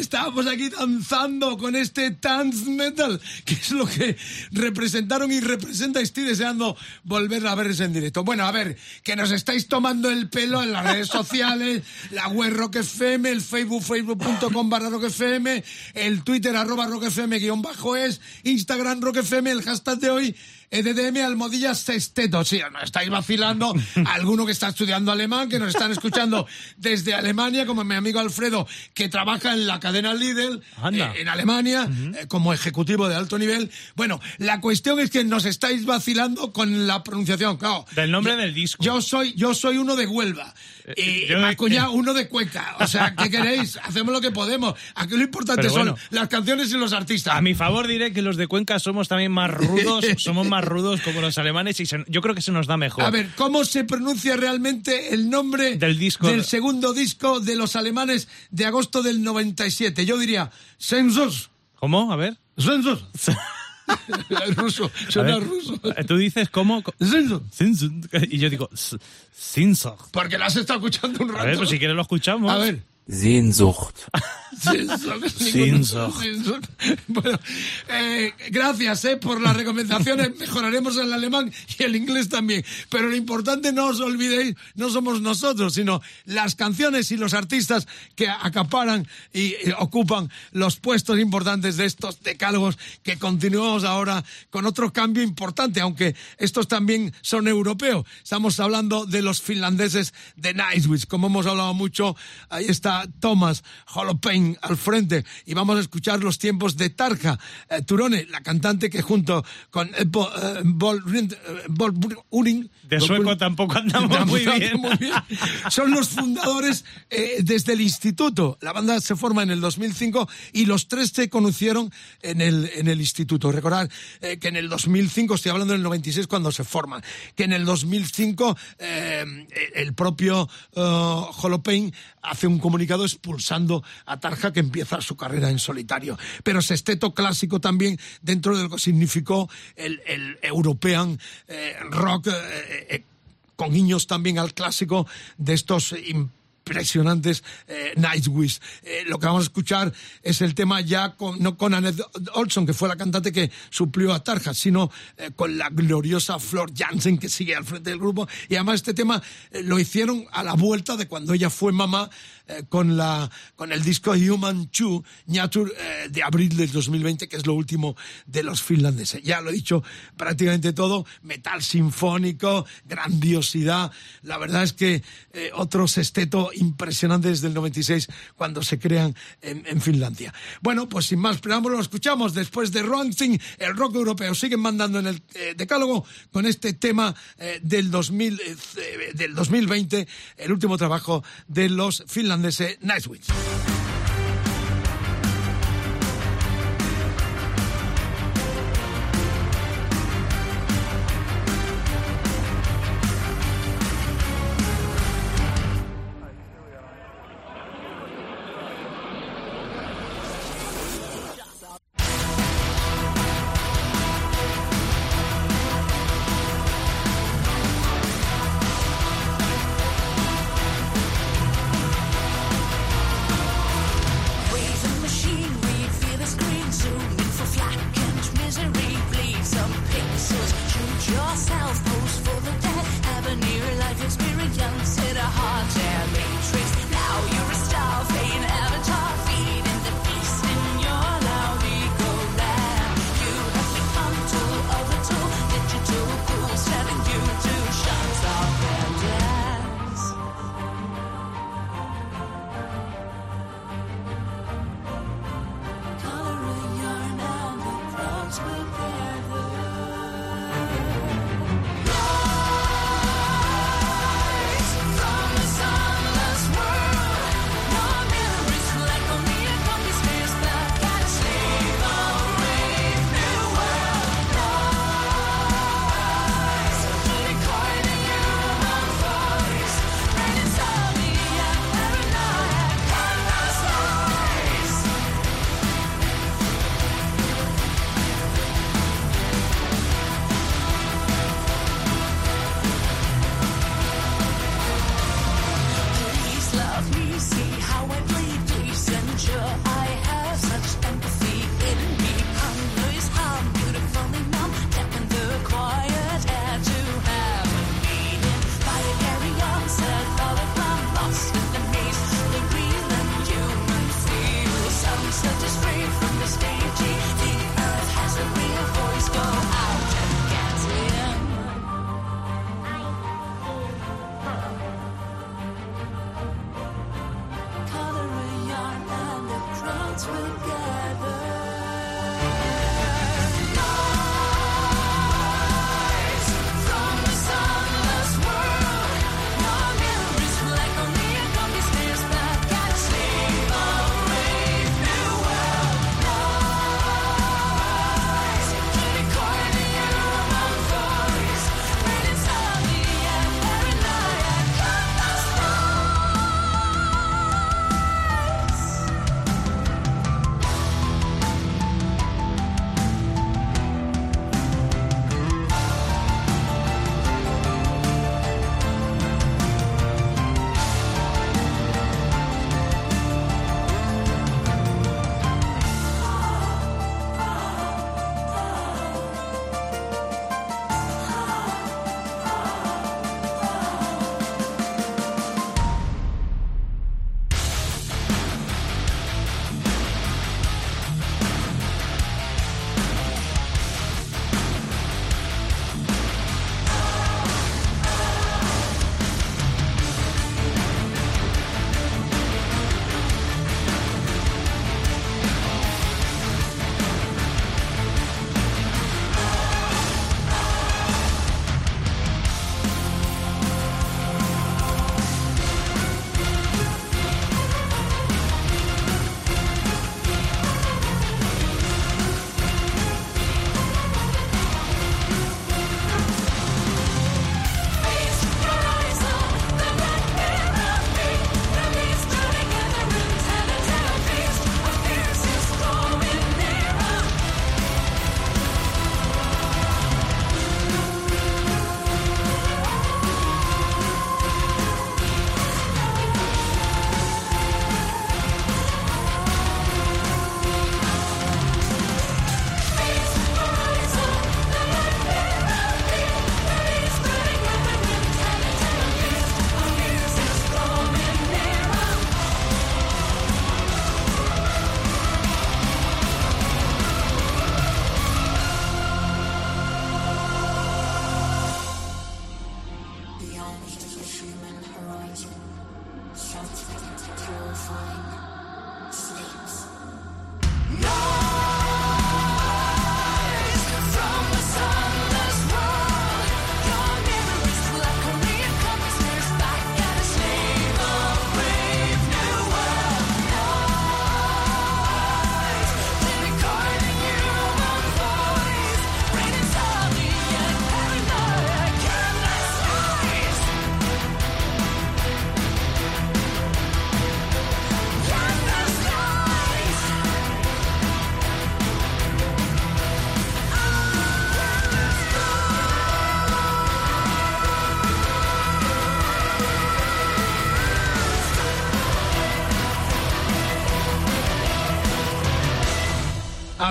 Estábamos aquí danzando con este dance metal, que es lo que representaron y representa. Estoy deseando volver a verles en directo. Bueno, a ver, que nos estáis tomando el pelo en las redes sociales, la web Rock FM, el Facebook, facebook.com barra Rock FM, el Twitter arroba Rock FM guion bajo es, Instagram Rock FM, el hashtag de hoy, EDDM Almodilla Sexteto. Sí, nos estáis vacilando. Alguno que está estudiando alemán, que nos están escuchando desde Alemania, como mi amigo Alfredo, que trabaja en la cadena Lidl eh, en Alemania eh, como ejecutivo de alto nivel. Bueno, la cuestión es que nos estáis vacilando con la pronunciación. Claro, Del nombre yo- del disco. Yo soy, yo soy uno de Huelva. Y yo- Macuña, uno de Cuenca. O sea, ¿qué queréis? Hacemos lo que podemos. Aquí lo importante Pero son bueno. las canciones y los artistas. A mi favor diré que los de Cuenca somos también más rudos, somos más rudos como los alemanes y se- yo creo que se nos da mejor. A ver, ¿cómo se pronuncia realmente el nombre Del disco. del segundo disco de los alemanes de agosto del 97? Yo diría, Sensos. ¿Cómo? A ver. Sensos. Es ruso, suena ver. ruso. Eh, Tú dices cómo. Y yo digo, "S- Sinsoch". Porque la has estado escuchando un rato. A ver, pues si quieres lo escuchamos. A ver. Sehnsucht. Sensos. Sensos. Bueno, eh, gracias eh, por las recomendaciones. Mejoraremos el alemán y el inglés también. Pero lo importante, no os olvidéis, no somos nosotros, sino las canciones y los artistas que acaparan y eh, ocupan los puestos importantes de estos decálogos que continuamos ahora con otro cambio importante, aunque estos también son europeos. Estamos hablando de los finlandeses de Nightwish. Como hemos hablado mucho, ahí está Thomas Holopain al frente y vamos a escuchar los tiempos de Tarja eh, Turone, la cantante que junto con eh, Bo- eh, Bol- eh, Bol- Uring De sueco tampoco andamos muy bien. muy bien. Son los fundadores eh, desde el instituto. La banda se forma en el 2005 y los tres se conocieron en el, en el instituto. Recordar eh, que en el 2005, estoy hablando del 96 cuando se forman, que en el 2005 eh, el propio Holopain hace un comunicado expulsando a Tarja que empieza su carrera en solitario. Pero sexteto clásico también dentro de lo que significó el, el European eh, rock eh, eh, con guiños también al clásico de estos impresionantes Nightwish. Eh, lo que vamos a escuchar es el tema ya con, no con Annette Olson, que fue la cantante que suplió a Tarja, sino con la gloriosa Flor Jansen, que sigue al frente del grupo. Y además este tema lo hicieron a la vuelta de cuando ella fue mamá eh, con, la, con el disco Human Chu, Nature, eh, de abril del 2020, que es lo último de los finlandeses. Ya lo he dicho prácticamente todo, metal sinfónico, grandiosidad. La verdad es que eh, otro sexteto impresionante desde el 96 cuando se crean en, en Finlandia. Bueno, pues sin más preámbulos, lo escuchamos después de Rancing, el rock europeo. Siguen mandando en el eh, decálogo con este tema eh, del, 2000, eh, del 2020, el último trabajo de los finlandeses Nightwish.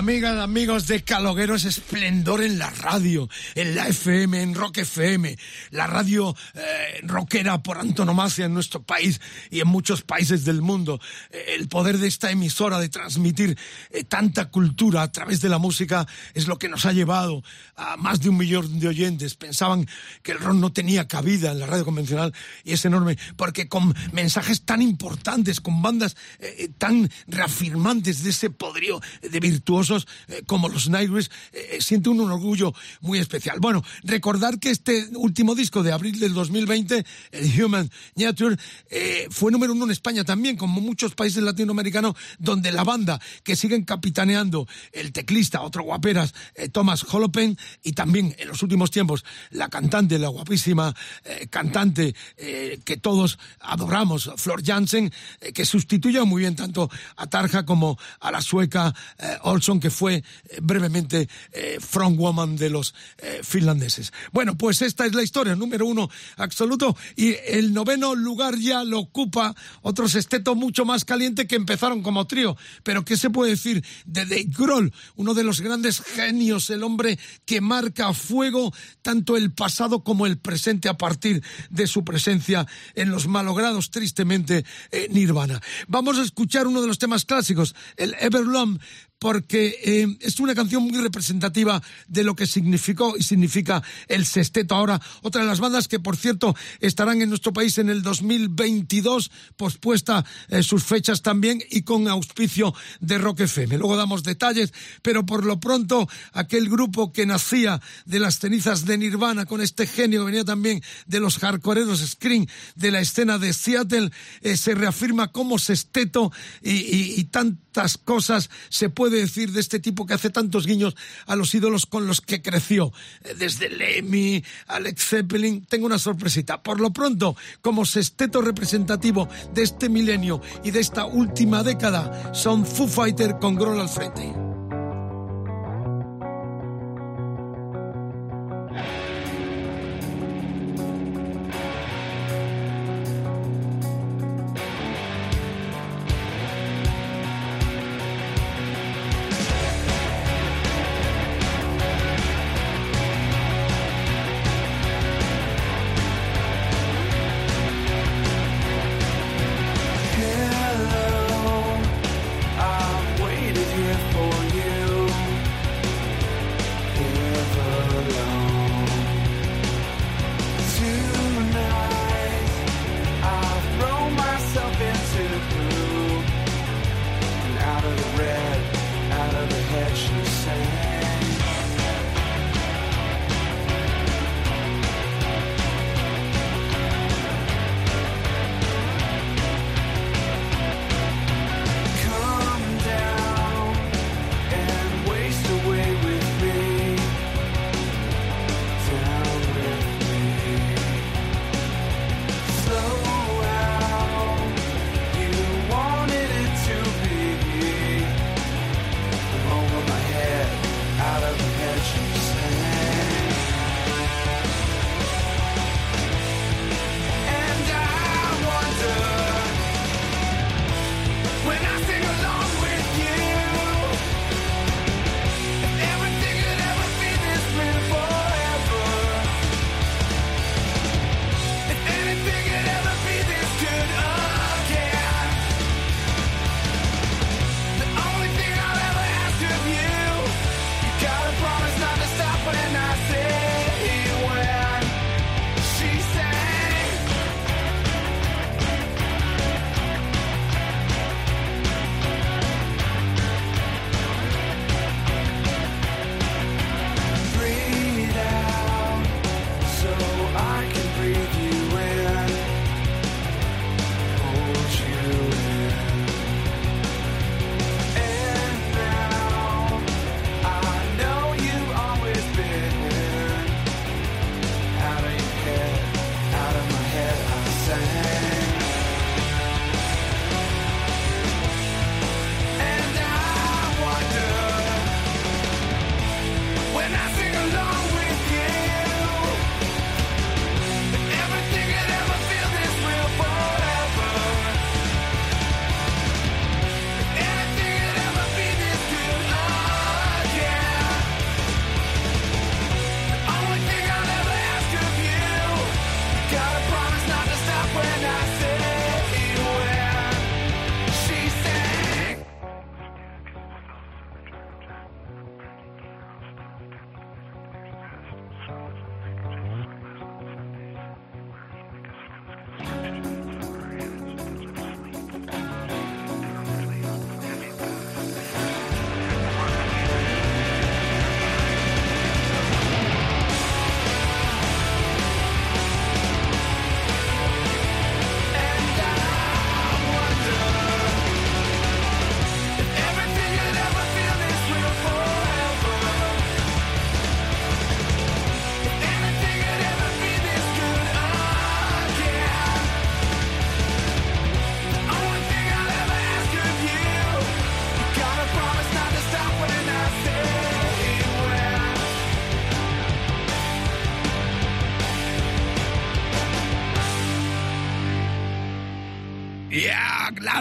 Amigas, amigos de Calogueros, esplendor en la radio, en la FM, en Rock FM, la radio eh, rockera por antonomasia en nuestro país y en muchos países del mundo. Eh, el poder de esta emisora de transmitir tanta cultura a través de la música es lo que nos ha llevado a más de un millón de oyentes. Pensaban que el rock no tenía cabida en la radio convencional y es enorme porque con mensajes tan importantes, con bandas eh, tan reafirmantes de ese poderío de virtuosos eh, como los Nightwish, eh, siente un orgullo muy especial. Bueno, recordar que este último disco de abril del 2020, el Human Nature, eh, fue número uno en España también, como muchos países latinoamericanos, donde la banda que siguen capitaneando el teclista, otro guaperas, eh, Thomas Holopen, y también en los últimos tiempos la cantante, la guapísima eh, cantante eh, que todos adoramos, Flor Jansen, que sustituye muy bien tanto a Tarja como a la sueca Olson, que fue brevemente frontwoman de los finlandeses. Bueno, pues esta es la historia, número uno absoluto, y el noveno lugar ya lo ocupa otro sexteto mucho más caliente que empezaron como trío. Pero ¿qué se puede decir de Dave Grohl, uno de los grandes genios, el hombre que marca a fuego tanto el pasado como el presente a partir de su presencia en los malogrados, tristemente, eh, Nirvana? Vamos a escuchar uno de los temas clásicos, el Everlong, porque eh, es una canción muy representativa de lo que significó y significa el sexteto. Ahora, otra de las bandas que, por cierto, estarán en nuestro país en el 2022, pospuesta eh, sus fechas también y con auspicio de Rock FM. Luego damos detalles, pero por lo pronto, aquel grupo que nacía de las cenizas de Nirvana con este genio que venía también de los hardcoreros Scream de la escena de Seattle, eh, se reafirma como sexteto y, y, y tantas cosas se puede decir de este tipo que hace tantos guiños a los ídolos con los que creció, Eh, desde Lemmy, Alex Zeppelin. Tengo una sorpresita. Por lo pronto, como sexteto representativo de este milenio y de esta última década, son Foo Fighter con Grohl al frente.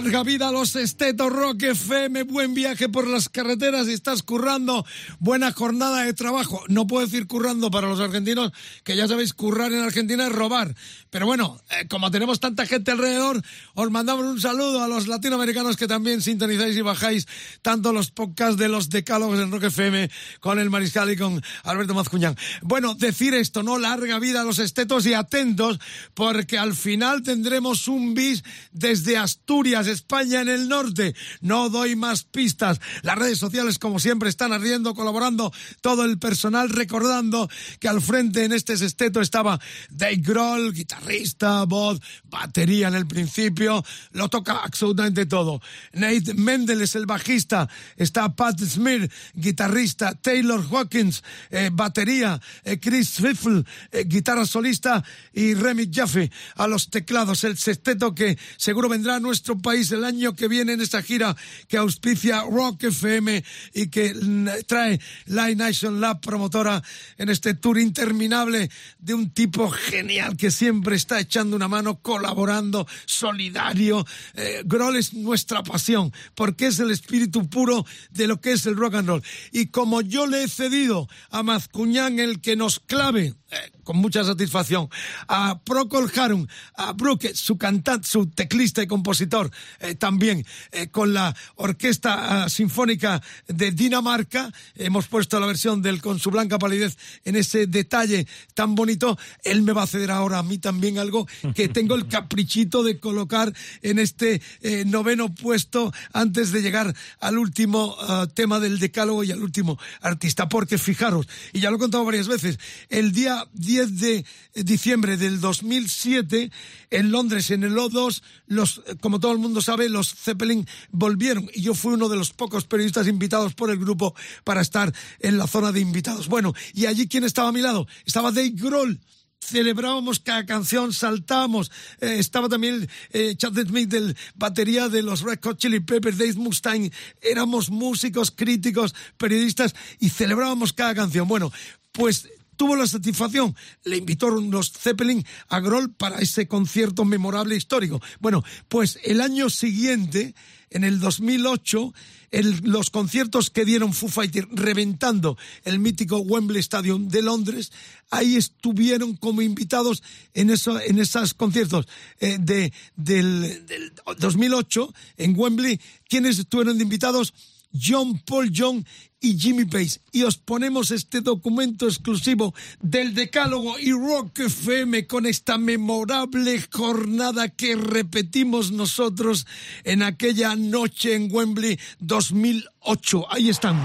Larga vida a los Estetos Rock FM, buen viaje por las carreteras y estás currando, buena jornada de trabajo. No puedo decir currando para los argentinos, que ya sabéis, currar en Argentina es robar. Pero bueno, eh, como tenemos tanta gente alrededor, os mandamos un saludo a los latinoamericanos que también sintonizáis y bajáis tanto los podcasts de los decálogos en Rock FM con el Mariscal y con Alberto Mazcuñán. Bueno, decir esto, ¿no? Larga vida a los estetos y atentos, porque al final tendremos un bis desde Asturias, España en el norte. No doy más pistas. Las redes sociales, como siempre, están ardiendo, colaborando todo el personal, recordando que al frente en este sexteto estaba Dave Grohl, guitarrista, voz, batería en el principio, lo toca absolutamente todo. Nate Mendel es el bajista, está Pat Smear, guitarrista, Taylor Hawkins, eh, batería, eh, Chris Fiffle, eh, guitarra solista y Remy Jaffe a los teclados. El sexteto que seguro vendrá a nuestro país el año que viene en esta gira que auspicia Rock FM y que mm, trae Live Nation Lab promotora en este tour interminable de un tipo genial que siempre está echando una mano, colaborando, solidario. Eh, Grohl es nuestra pasión porque es el espíritu puro de lo que es el rock and roll. Y como yo le he cedido a Mazcuñán el que nos clave eh, con mucha satisfacción a Procol Harum, a Brooke, su cantante, su teclista y compositor, eh, también eh, con la Orquesta ah, Sinfónica de Dinamarca. Hemos puesto la versión del Con su blanca palidez en ese detalle tan bonito. Él me va a ceder ahora a mí también algo que tengo el caprichito de colocar en este eh, noveno puesto antes de llegar al último tema del decálogo y al último artista. Porque fijaros, y ya lo he contado varias veces, el día 10 de diciembre del 2007 en Londres, en el O2, los, como todo el mundo sabe, los Zeppelin volvieron y yo fui uno de los pocos periodistas invitados por el grupo para estar en la zona de invitados. Bueno, y allí, ¿quién estaba a mi lado? Estaba Dave Grohl celebrábamos cada canción, saltábamos. Eh, estaba también eh, Chad Smith, del batería de los Red Hot Chili Peppers, Dave Mustaine. Éramos músicos, críticos, periodistas y celebrábamos cada canción. Bueno, pues tuvo la satisfacción, le invitaron los Zeppelin a Grohl para ese concierto memorable histórico. Bueno, pues el año siguiente, en el 2008, el- los conciertos que dieron Foo Fighters reventando el mítico Wembley Stadium de Londres, ahí estuvieron como invitados en, en esos conciertos eh, de, del, del 2008 en Wembley. ¿Quiénes estuvieron invitados? John Paul John y Jimmy Page. Y os ponemos este documento exclusivo del Decálogo y Rock FM con esta memorable jornada que repetimos nosotros en aquella noche en Wembley 2008. Ahí están.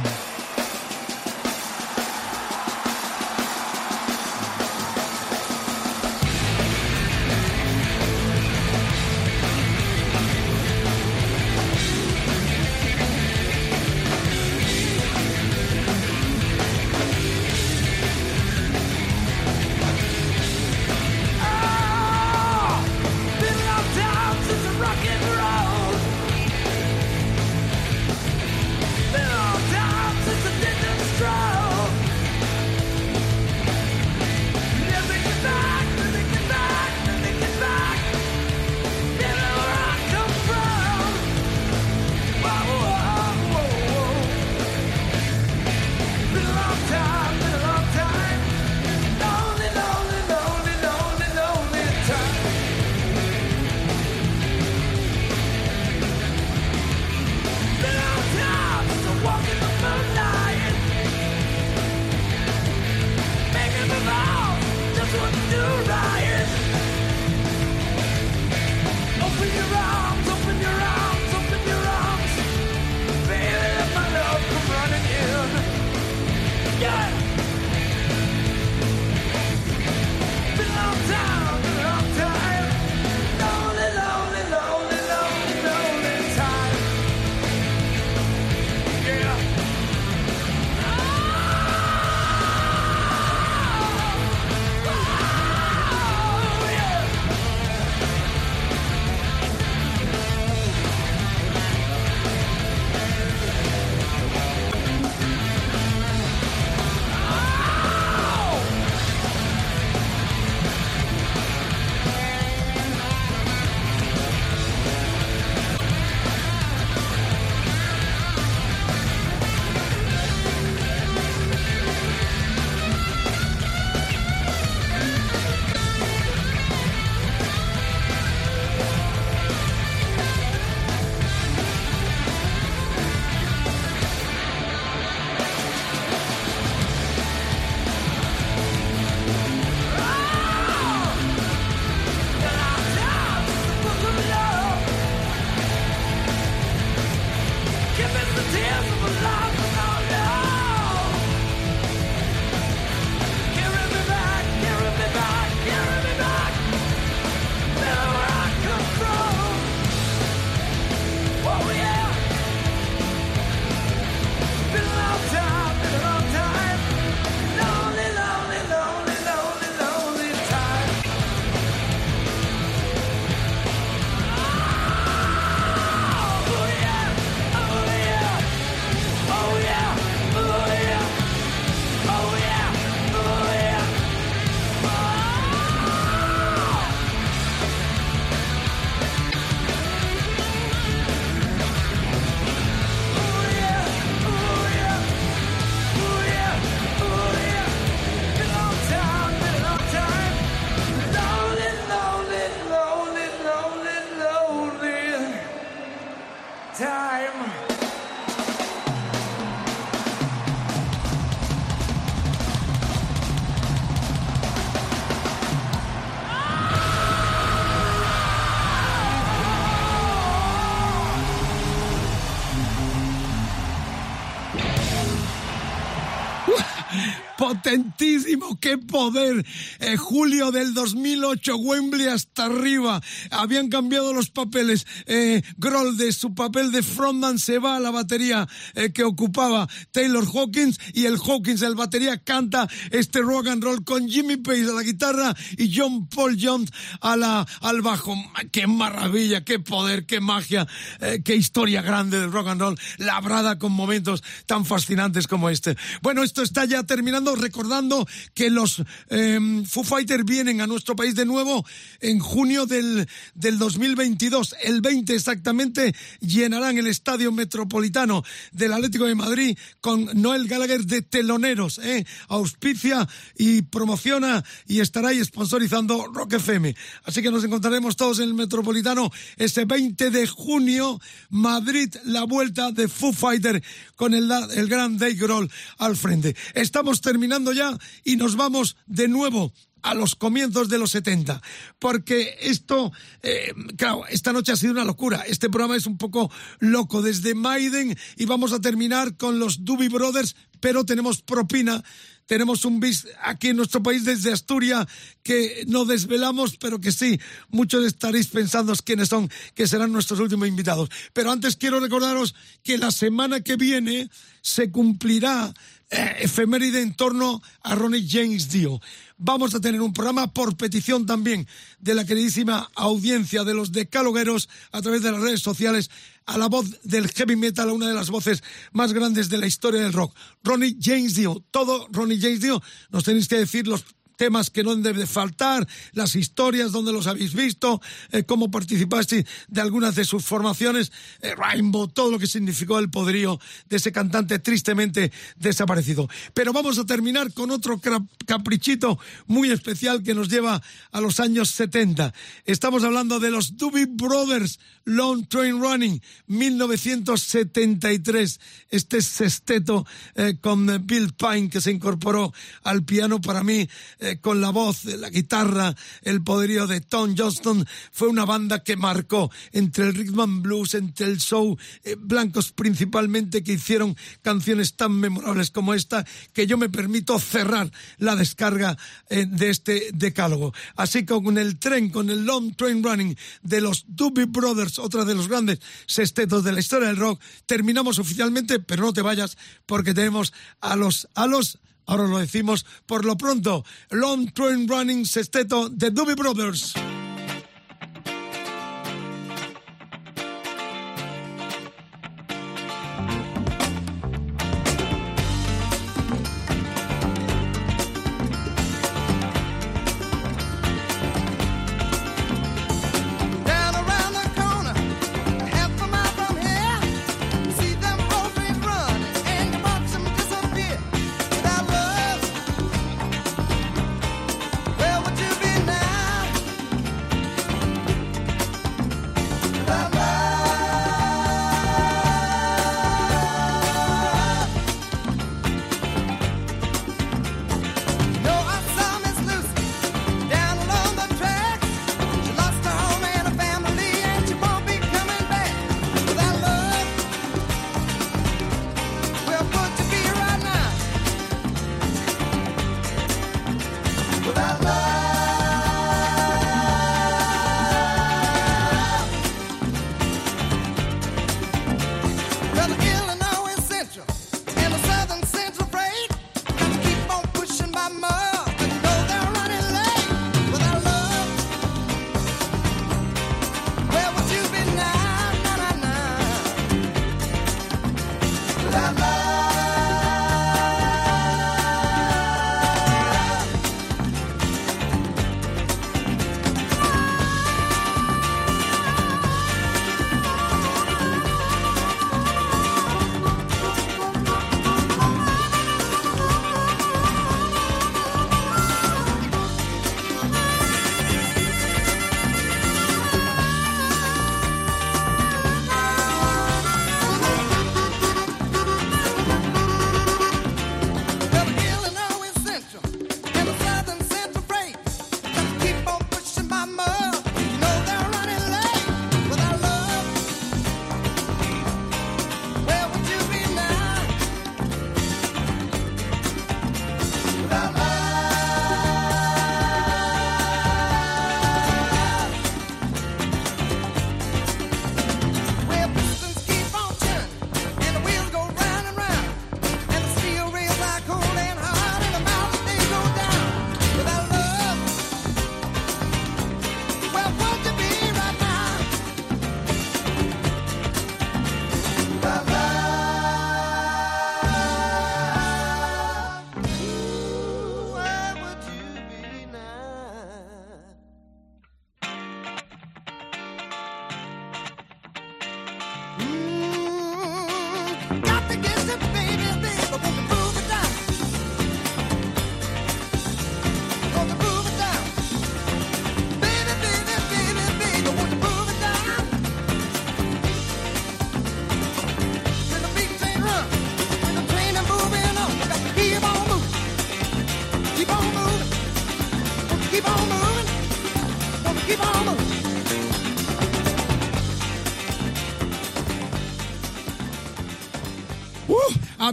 Potentísimo, qué poder. Eh, julio del 2008, Wembley arriba. Habían cambiado los papeles. Eh, Grohl de su papel de frontman se va a la batería eh, que ocupaba Taylor Hawkins y el Hawkins, el batería, canta este rock and roll con Jimmy Page a la guitarra y John Paul Jones a la, al bajo. Qué maravilla, qué poder, qué magia, eh, qué historia grande del rock and roll, labrada con momentos tan fascinantes como este. Bueno, esto está ya terminando, recordando que los eh, Foo Fighters vienen a nuestro país de nuevo en junio del, del 2022. El 20 exactamente llenarán el Estadio Metropolitano del Atlético de Madrid con Noel Gallagher de teloneros. ¿eh? Auspicia y promociona y estará ahí sponsorizando Rock FM. Así que nos encontraremos todos en el Metropolitano ese 20 de junio, Madrid, la vuelta de Foo Fighter con el, el gran Dave Grohl al frente. Estamos terminando ya y nos vamos de nuevo a los comienzos de los 70. Porque esto, eh, claro, esta noche ha sido una locura. Este programa es un poco loco desde Maiden y vamos a terminar con los Doobie Brothers, pero tenemos propina. Tenemos un bis aquí en nuestro país desde Asturias que no desvelamos, pero que sí, muchos estaréis pensando quiénes son, que serán nuestros últimos invitados. Pero antes quiero recordaros que la semana que viene se cumplirá eh, efeméride en torno a Ronnie James Dio. Vamos a tener un programa por petición también de la queridísima audiencia de los decalogueros a través de las redes sociales a la voz del heavy metal, a una de las voces más grandes de la historia del rock. Ronnie James Dio, todo Ronnie James Dio, nos tenéis que decir los temas que no deben de faltar, las historias donde los habéis visto, eh, cómo participaste de algunas de sus formaciones, eh, Rainbow, todo lo que significó el poderío de ese cantante tristemente desaparecido. Pero vamos a terminar con otro caprichito muy especial que nos lleva a los años 70. Estamos hablando de los Doobie Brothers Long Train Running, 1973. Este sexteto eh, con Bill Pine que se incorporó al piano para mí eh, con la voz, la guitarra, el poderío de Tom Johnston, fue una banda que marcó entre el rhythm and blues, entre el soul, eh, blancos principalmente, que hicieron canciones tan memorables como esta, que yo me permito cerrar la descarga eh, de este decálogo. Así que con el tren, con el Long Train Running de los Doobie Brothers, otra de los grandes sextetos de la historia del rock, terminamos oficialmente, pero no te vayas porque tenemos a los, a los Ahora lo decimos por lo pronto. Long Train Running Sexteto de Doobie Brothers.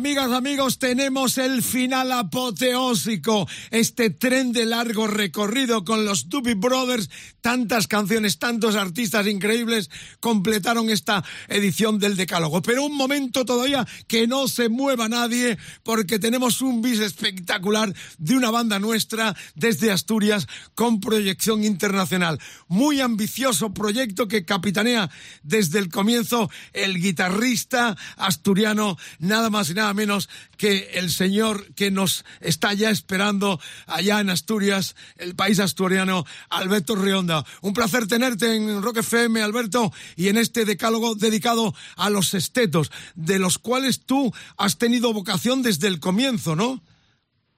Amigas, amigos, tenemos el final apoteósico, este tren de largo recorrido con los Doobie Brothers, tantas canciones, tantos artistas increíbles completaron esta edición del Decálogo. Pero un momento todavía que no se mueva nadie porque tenemos un bis espectacular de una banda nuestra desde Asturias con proyección internacional. Muy ambicioso proyecto que capitanea desde el comienzo el guitarrista asturiano nada más y nada menos que el señor que nos está ya esperando allá en Asturias, el país asturiano, Alberto Rionda. Un placer tenerte en Rock FM, Alberto, y en este decálogo dedicado a los estetos, de los cuales tú has tenido vocación desde el comienzo, ¿no?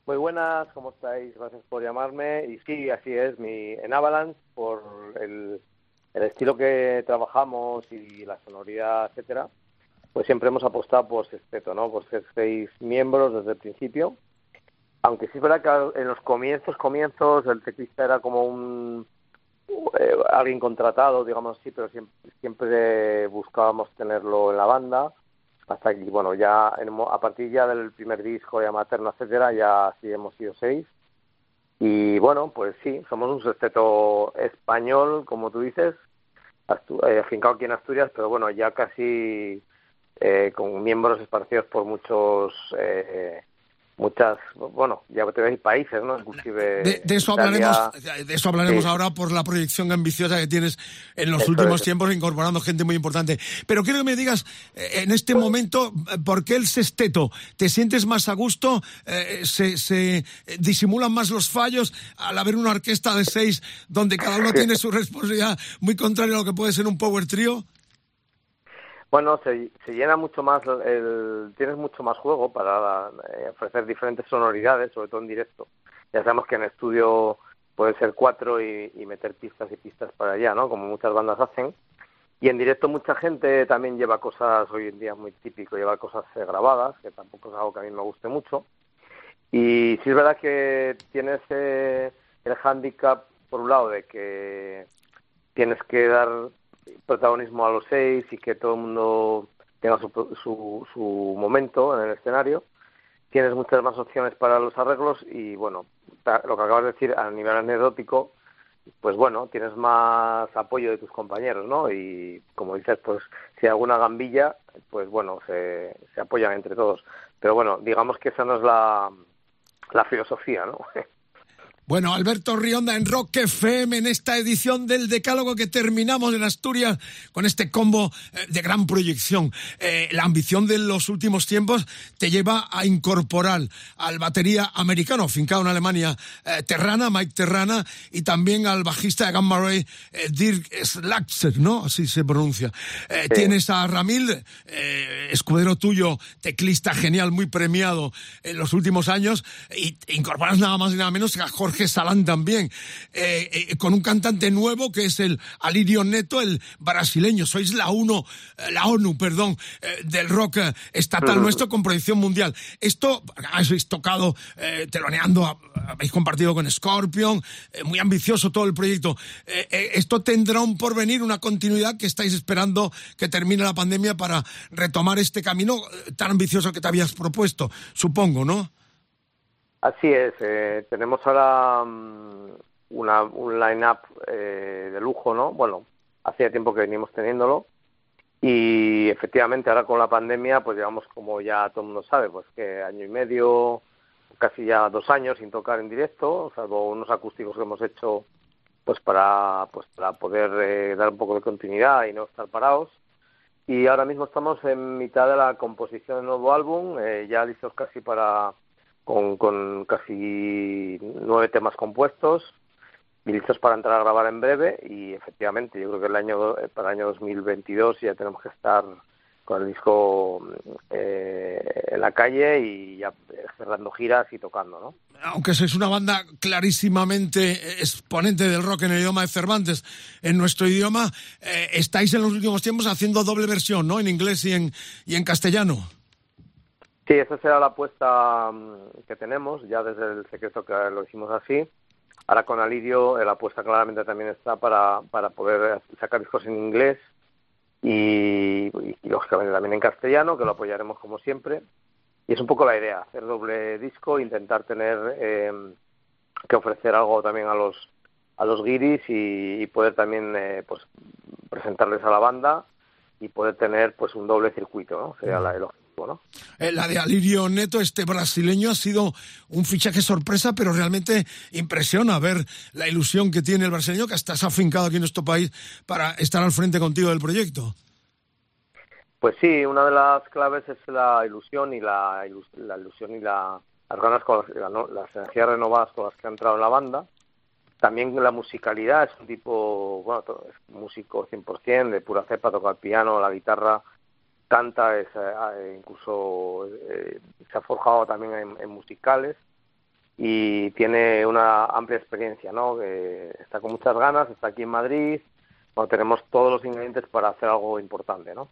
Muy buenas, ¿cómo estáis? Gracias por llamarme. Y sí, así es, mi, en Avalanche, por el, el estilo que trabajamos y la sonoridad, etcétera, pues siempre hemos apostado por sexteto, ¿no? Por ser seis miembros desde el principio. Aunque sí es verdad que en los comienzos, comienzos, el teclista era como un eh, alguien contratado, digamos así, pero siempre, siempre buscábamos tenerlo en la banda. Hasta que, bueno, ya a partir ya del primer disco, ya Materno, etcétera, ya sí hemos sido seis. Y bueno, pues sí, somos un sexteto español, como tú dices, eh, afincado aquí en Asturias, pero bueno, ya casi eh, con miembros esparcidos por muchos, eh, muchas, bueno, ya te veis países, ¿no? Inclusive De, de eso Italia. hablaremos, de eso hablaremos Sí. ahora por la proyección ambiciosa que tienes en los Eso últimos es. tiempos incorporando gente muy importante. Pero quiero que me digas, eh, en este momento, eh, ¿por qué el sexteto? ¿Te sientes más a gusto? Eh, se, se eh, disimulan más los fallos al haber una orquesta de seis donde cada uno tiene su responsabilidad muy contraria a lo que puede ser un power trio? Bueno, se, se llena mucho más, el, tienes mucho más juego para eh, ofrecer diferentes sonoridades, sobre todo en directo. Ya sabemos que en estudio puede ser cuatro y, meter pistas y pistas para allá, ¿no? Como muchas bandas hacen. Y en directo mucha gente también lleva cosas, hoy en día es muy típico, lleva cosas eh, grabadas, que tampoco es algo que a mí me guste mucho. Y sí es verdad que tienes eh, el hándicap, por un lado, de que tienes que dar protagonismo a los seis y que todo el mundo tenga su, su, su momento en el escenario. Tienes muchas más opciones para los arreglos y, bueno, lo que acabas de decir a nivel anecdótico, pues bueno, tienes más apoyo de tus compañeros, ¿no? Y como dices, pues si hay alguna gambilla, pues bueno, se, se apoyan entre todos. Pero bueno, digamos que esa no es la, la filosofía, ¿no? Bueno, Alberto Rionda en Rock FM en esta edición del Decálogo que terminamos en Asturias con este combo eh, de gran proyección. Eh, la ambición de los últimos tiempos te lleva a incorporar al batería americano, fincado en Alemania, eh, Terrana, Mike Terrana, y también al bajista de Gamma Ray, eh, Dirk Slaxer, ¿no? Así se pronuncia. Tienes a Ramil, escudero tuyo, teclista genial, muy premiado en los últimos años, y incorporas nada más y nada menos que a Jorge Salán también, eh, eh, con un cantante nuevo que es el Alirio Neto, el brasileño. Sois la uno, eh, la ONU, perdón, del rock estatal nuestro con proyección mundial. Esto, habéis tocado teloneando, habéis compartido con Scorpion, muy ambicioso todo el proyecto. Esto tendrá un porvenir, una continuidad que estáis esperando que termine la pandemia para retomar este camino tan ambicioso que te habías propuesto, supongo, ¿no? Así es, eh, tenemos ahora mm, una, un line-up eh, de lujo, ¿no? Bueno, hacía tiempo que venimos teniéndolo y efectivamente ahora con la pandemia, pues llevamos como ya todo el mundo sabe, pues que año y medio, casi ya dos años sin tocar en directo, salvo unos acústicos que hemos hecho pues para pues para poder eh, dar un poco de continuidad y no estar parados. Y ahora mismo estamos en mitad de la composición del nuevo álbum, eh, ya listos casi para con, con casi nueve temas compuestos listos para entrar a grabar en breve y efectivamente yo creo que el año eh, para el año 2022 ya tenemos que estar con el disco eh, en la calle y ya eh, cerrando giras y tocando, ¿no? aunque sois una banda clarísimamente exponente del rock en el idioma de Cervantes, en nuestro idioma, eh, estáis en los últimos tiempos haciendo doble versión, ¿no? En inglés y en, y en castellano. Sí, esa será la apuesta mm, que tenemos, ya desde el secreto que lo hicimos así. Ahora con Alirio eh, la apuesta claramente también está para, para poder sacar discos en inglés y, venir también en castellano, que lo apoyaremos como siempre. Y es un poco la idea, hacer doble disco, intentar tener eh, que ofrecer algo también a los a los guiris y, poder también eh, pues presentarles a la banda y poder tener pues un doble circuito, ¿no? Sería la, el Eh, la de Alirio Neto, este brasileño, ha sido un fichaje sorpresa, pero realmente impresiona ver la ilusión que tiene el brasileño, que ha afincado aquí en nuestro país para estar al frente contigo del proyecto. Pues sí, una de las claves es la ilusión y la, ilus- la ilusión y la, las ganas con las, la- ¿no? las energías renovadas con las que ha entrado en la banda. También la musicalidad, es un tipo, bueno, es músico 100%, de pura cepa, toca el piano, la guitarra, canta, es, eh, incluso eh, se ha forjado también en, musicales y tiene una amplia experiencia, ¿no? Que está con muchas ganas, está aquí en Madrid, bueno, tenemos todos los ingredientes para hacer algo importante, ¿no?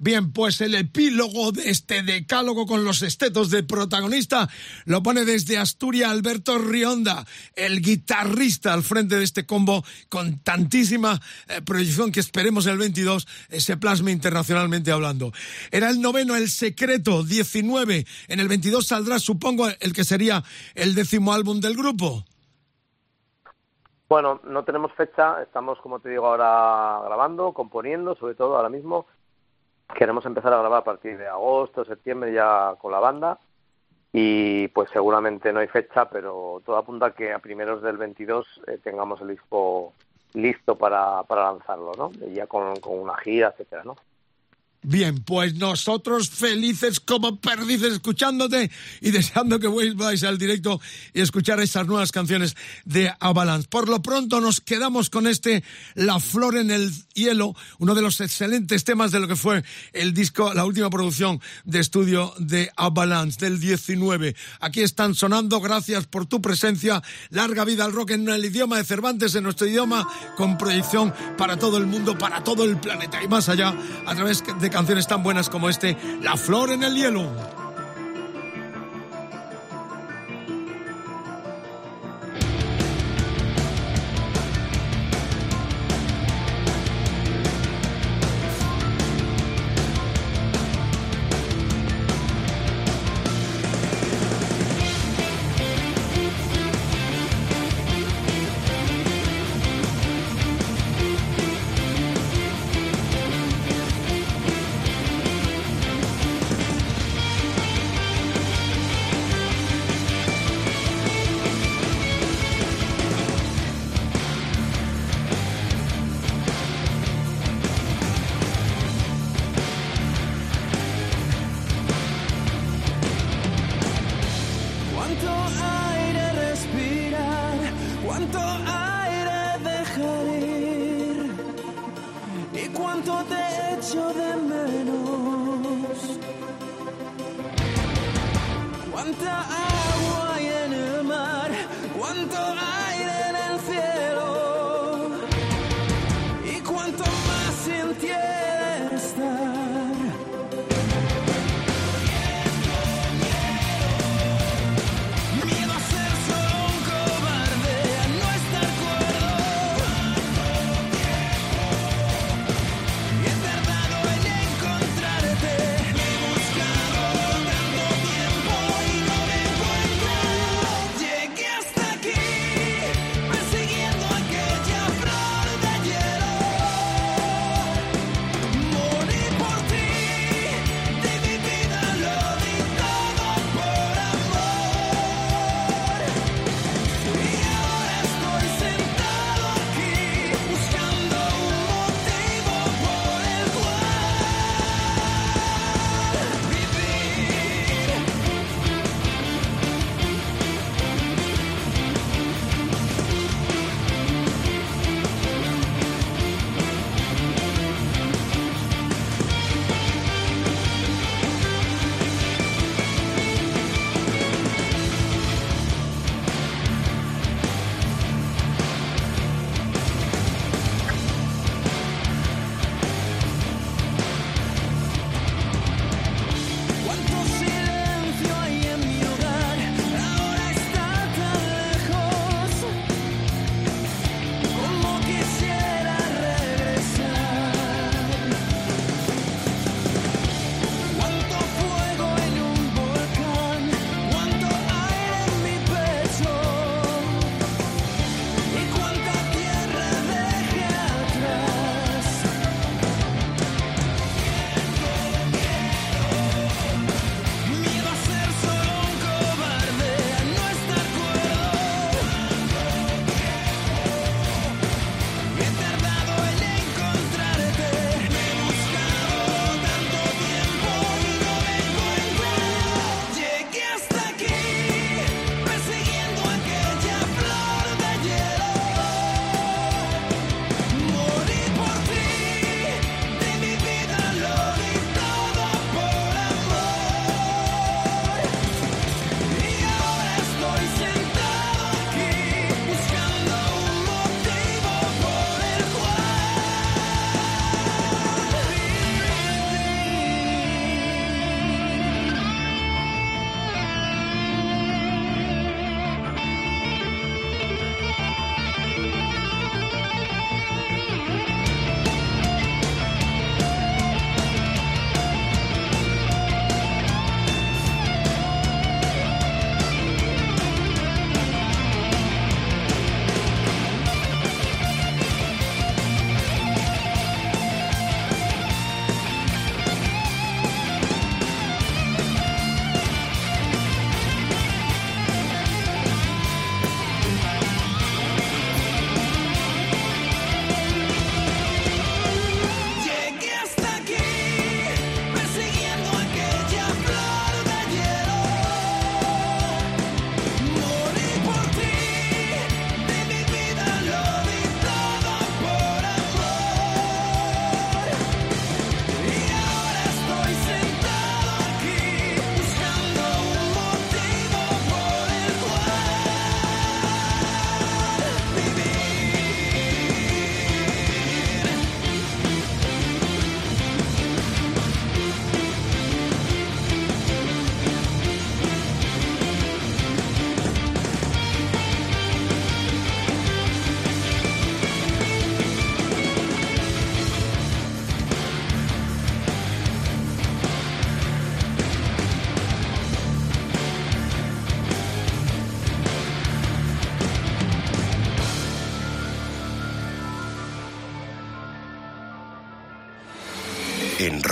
Bien, pues el epílogo de este decálogo con los estetos de protagonista lo pone desde Asturias Alberto Rionda, el guitarrista al frente de este combo con tantísima eh, proyección que esperemos el 22 eh, se plasme internacionalmente hablando. Era el noveno, el secreto, 19. En el 22 saldrá, supongo, el que sería el décimo álbum del grupo. Bueno, no tenemos fecha, estamos, como te digo, ahora grabando, componiendo, sobre todo ahora mismo. Queremos empezar a grabar a partir de agosto, septiembre ya con la banda y pues seguramente no hay fecha, pero todo apunta a que a primeros del 22 eh, tengamos el disco listo para, para lanzarlo, ¿no? Ya con, con una gira, etcétera, ¿no? Bien, pues nosotros felices como perdices escuchándote y deseando que vuelváis al directo y escuchar esas nuevas canciones de Avalanche. Por lo pronto nos quedamos con este La Flor en el Hielo, uno de los excelentes temas de lo que fue el disco, la última producción de estudio de Avalanche del 19. Aquí están sonando, gracias por tu presencia. Larga vida al rock en el idioma de Cervantes, en nuestro idioma, con proyección para todo el mundo, para todo el planeta y más allá, a través de canciones tan buenas como este, La Flor en el Hielo.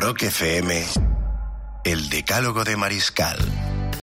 Rock FM, el Decálogo de Mariscal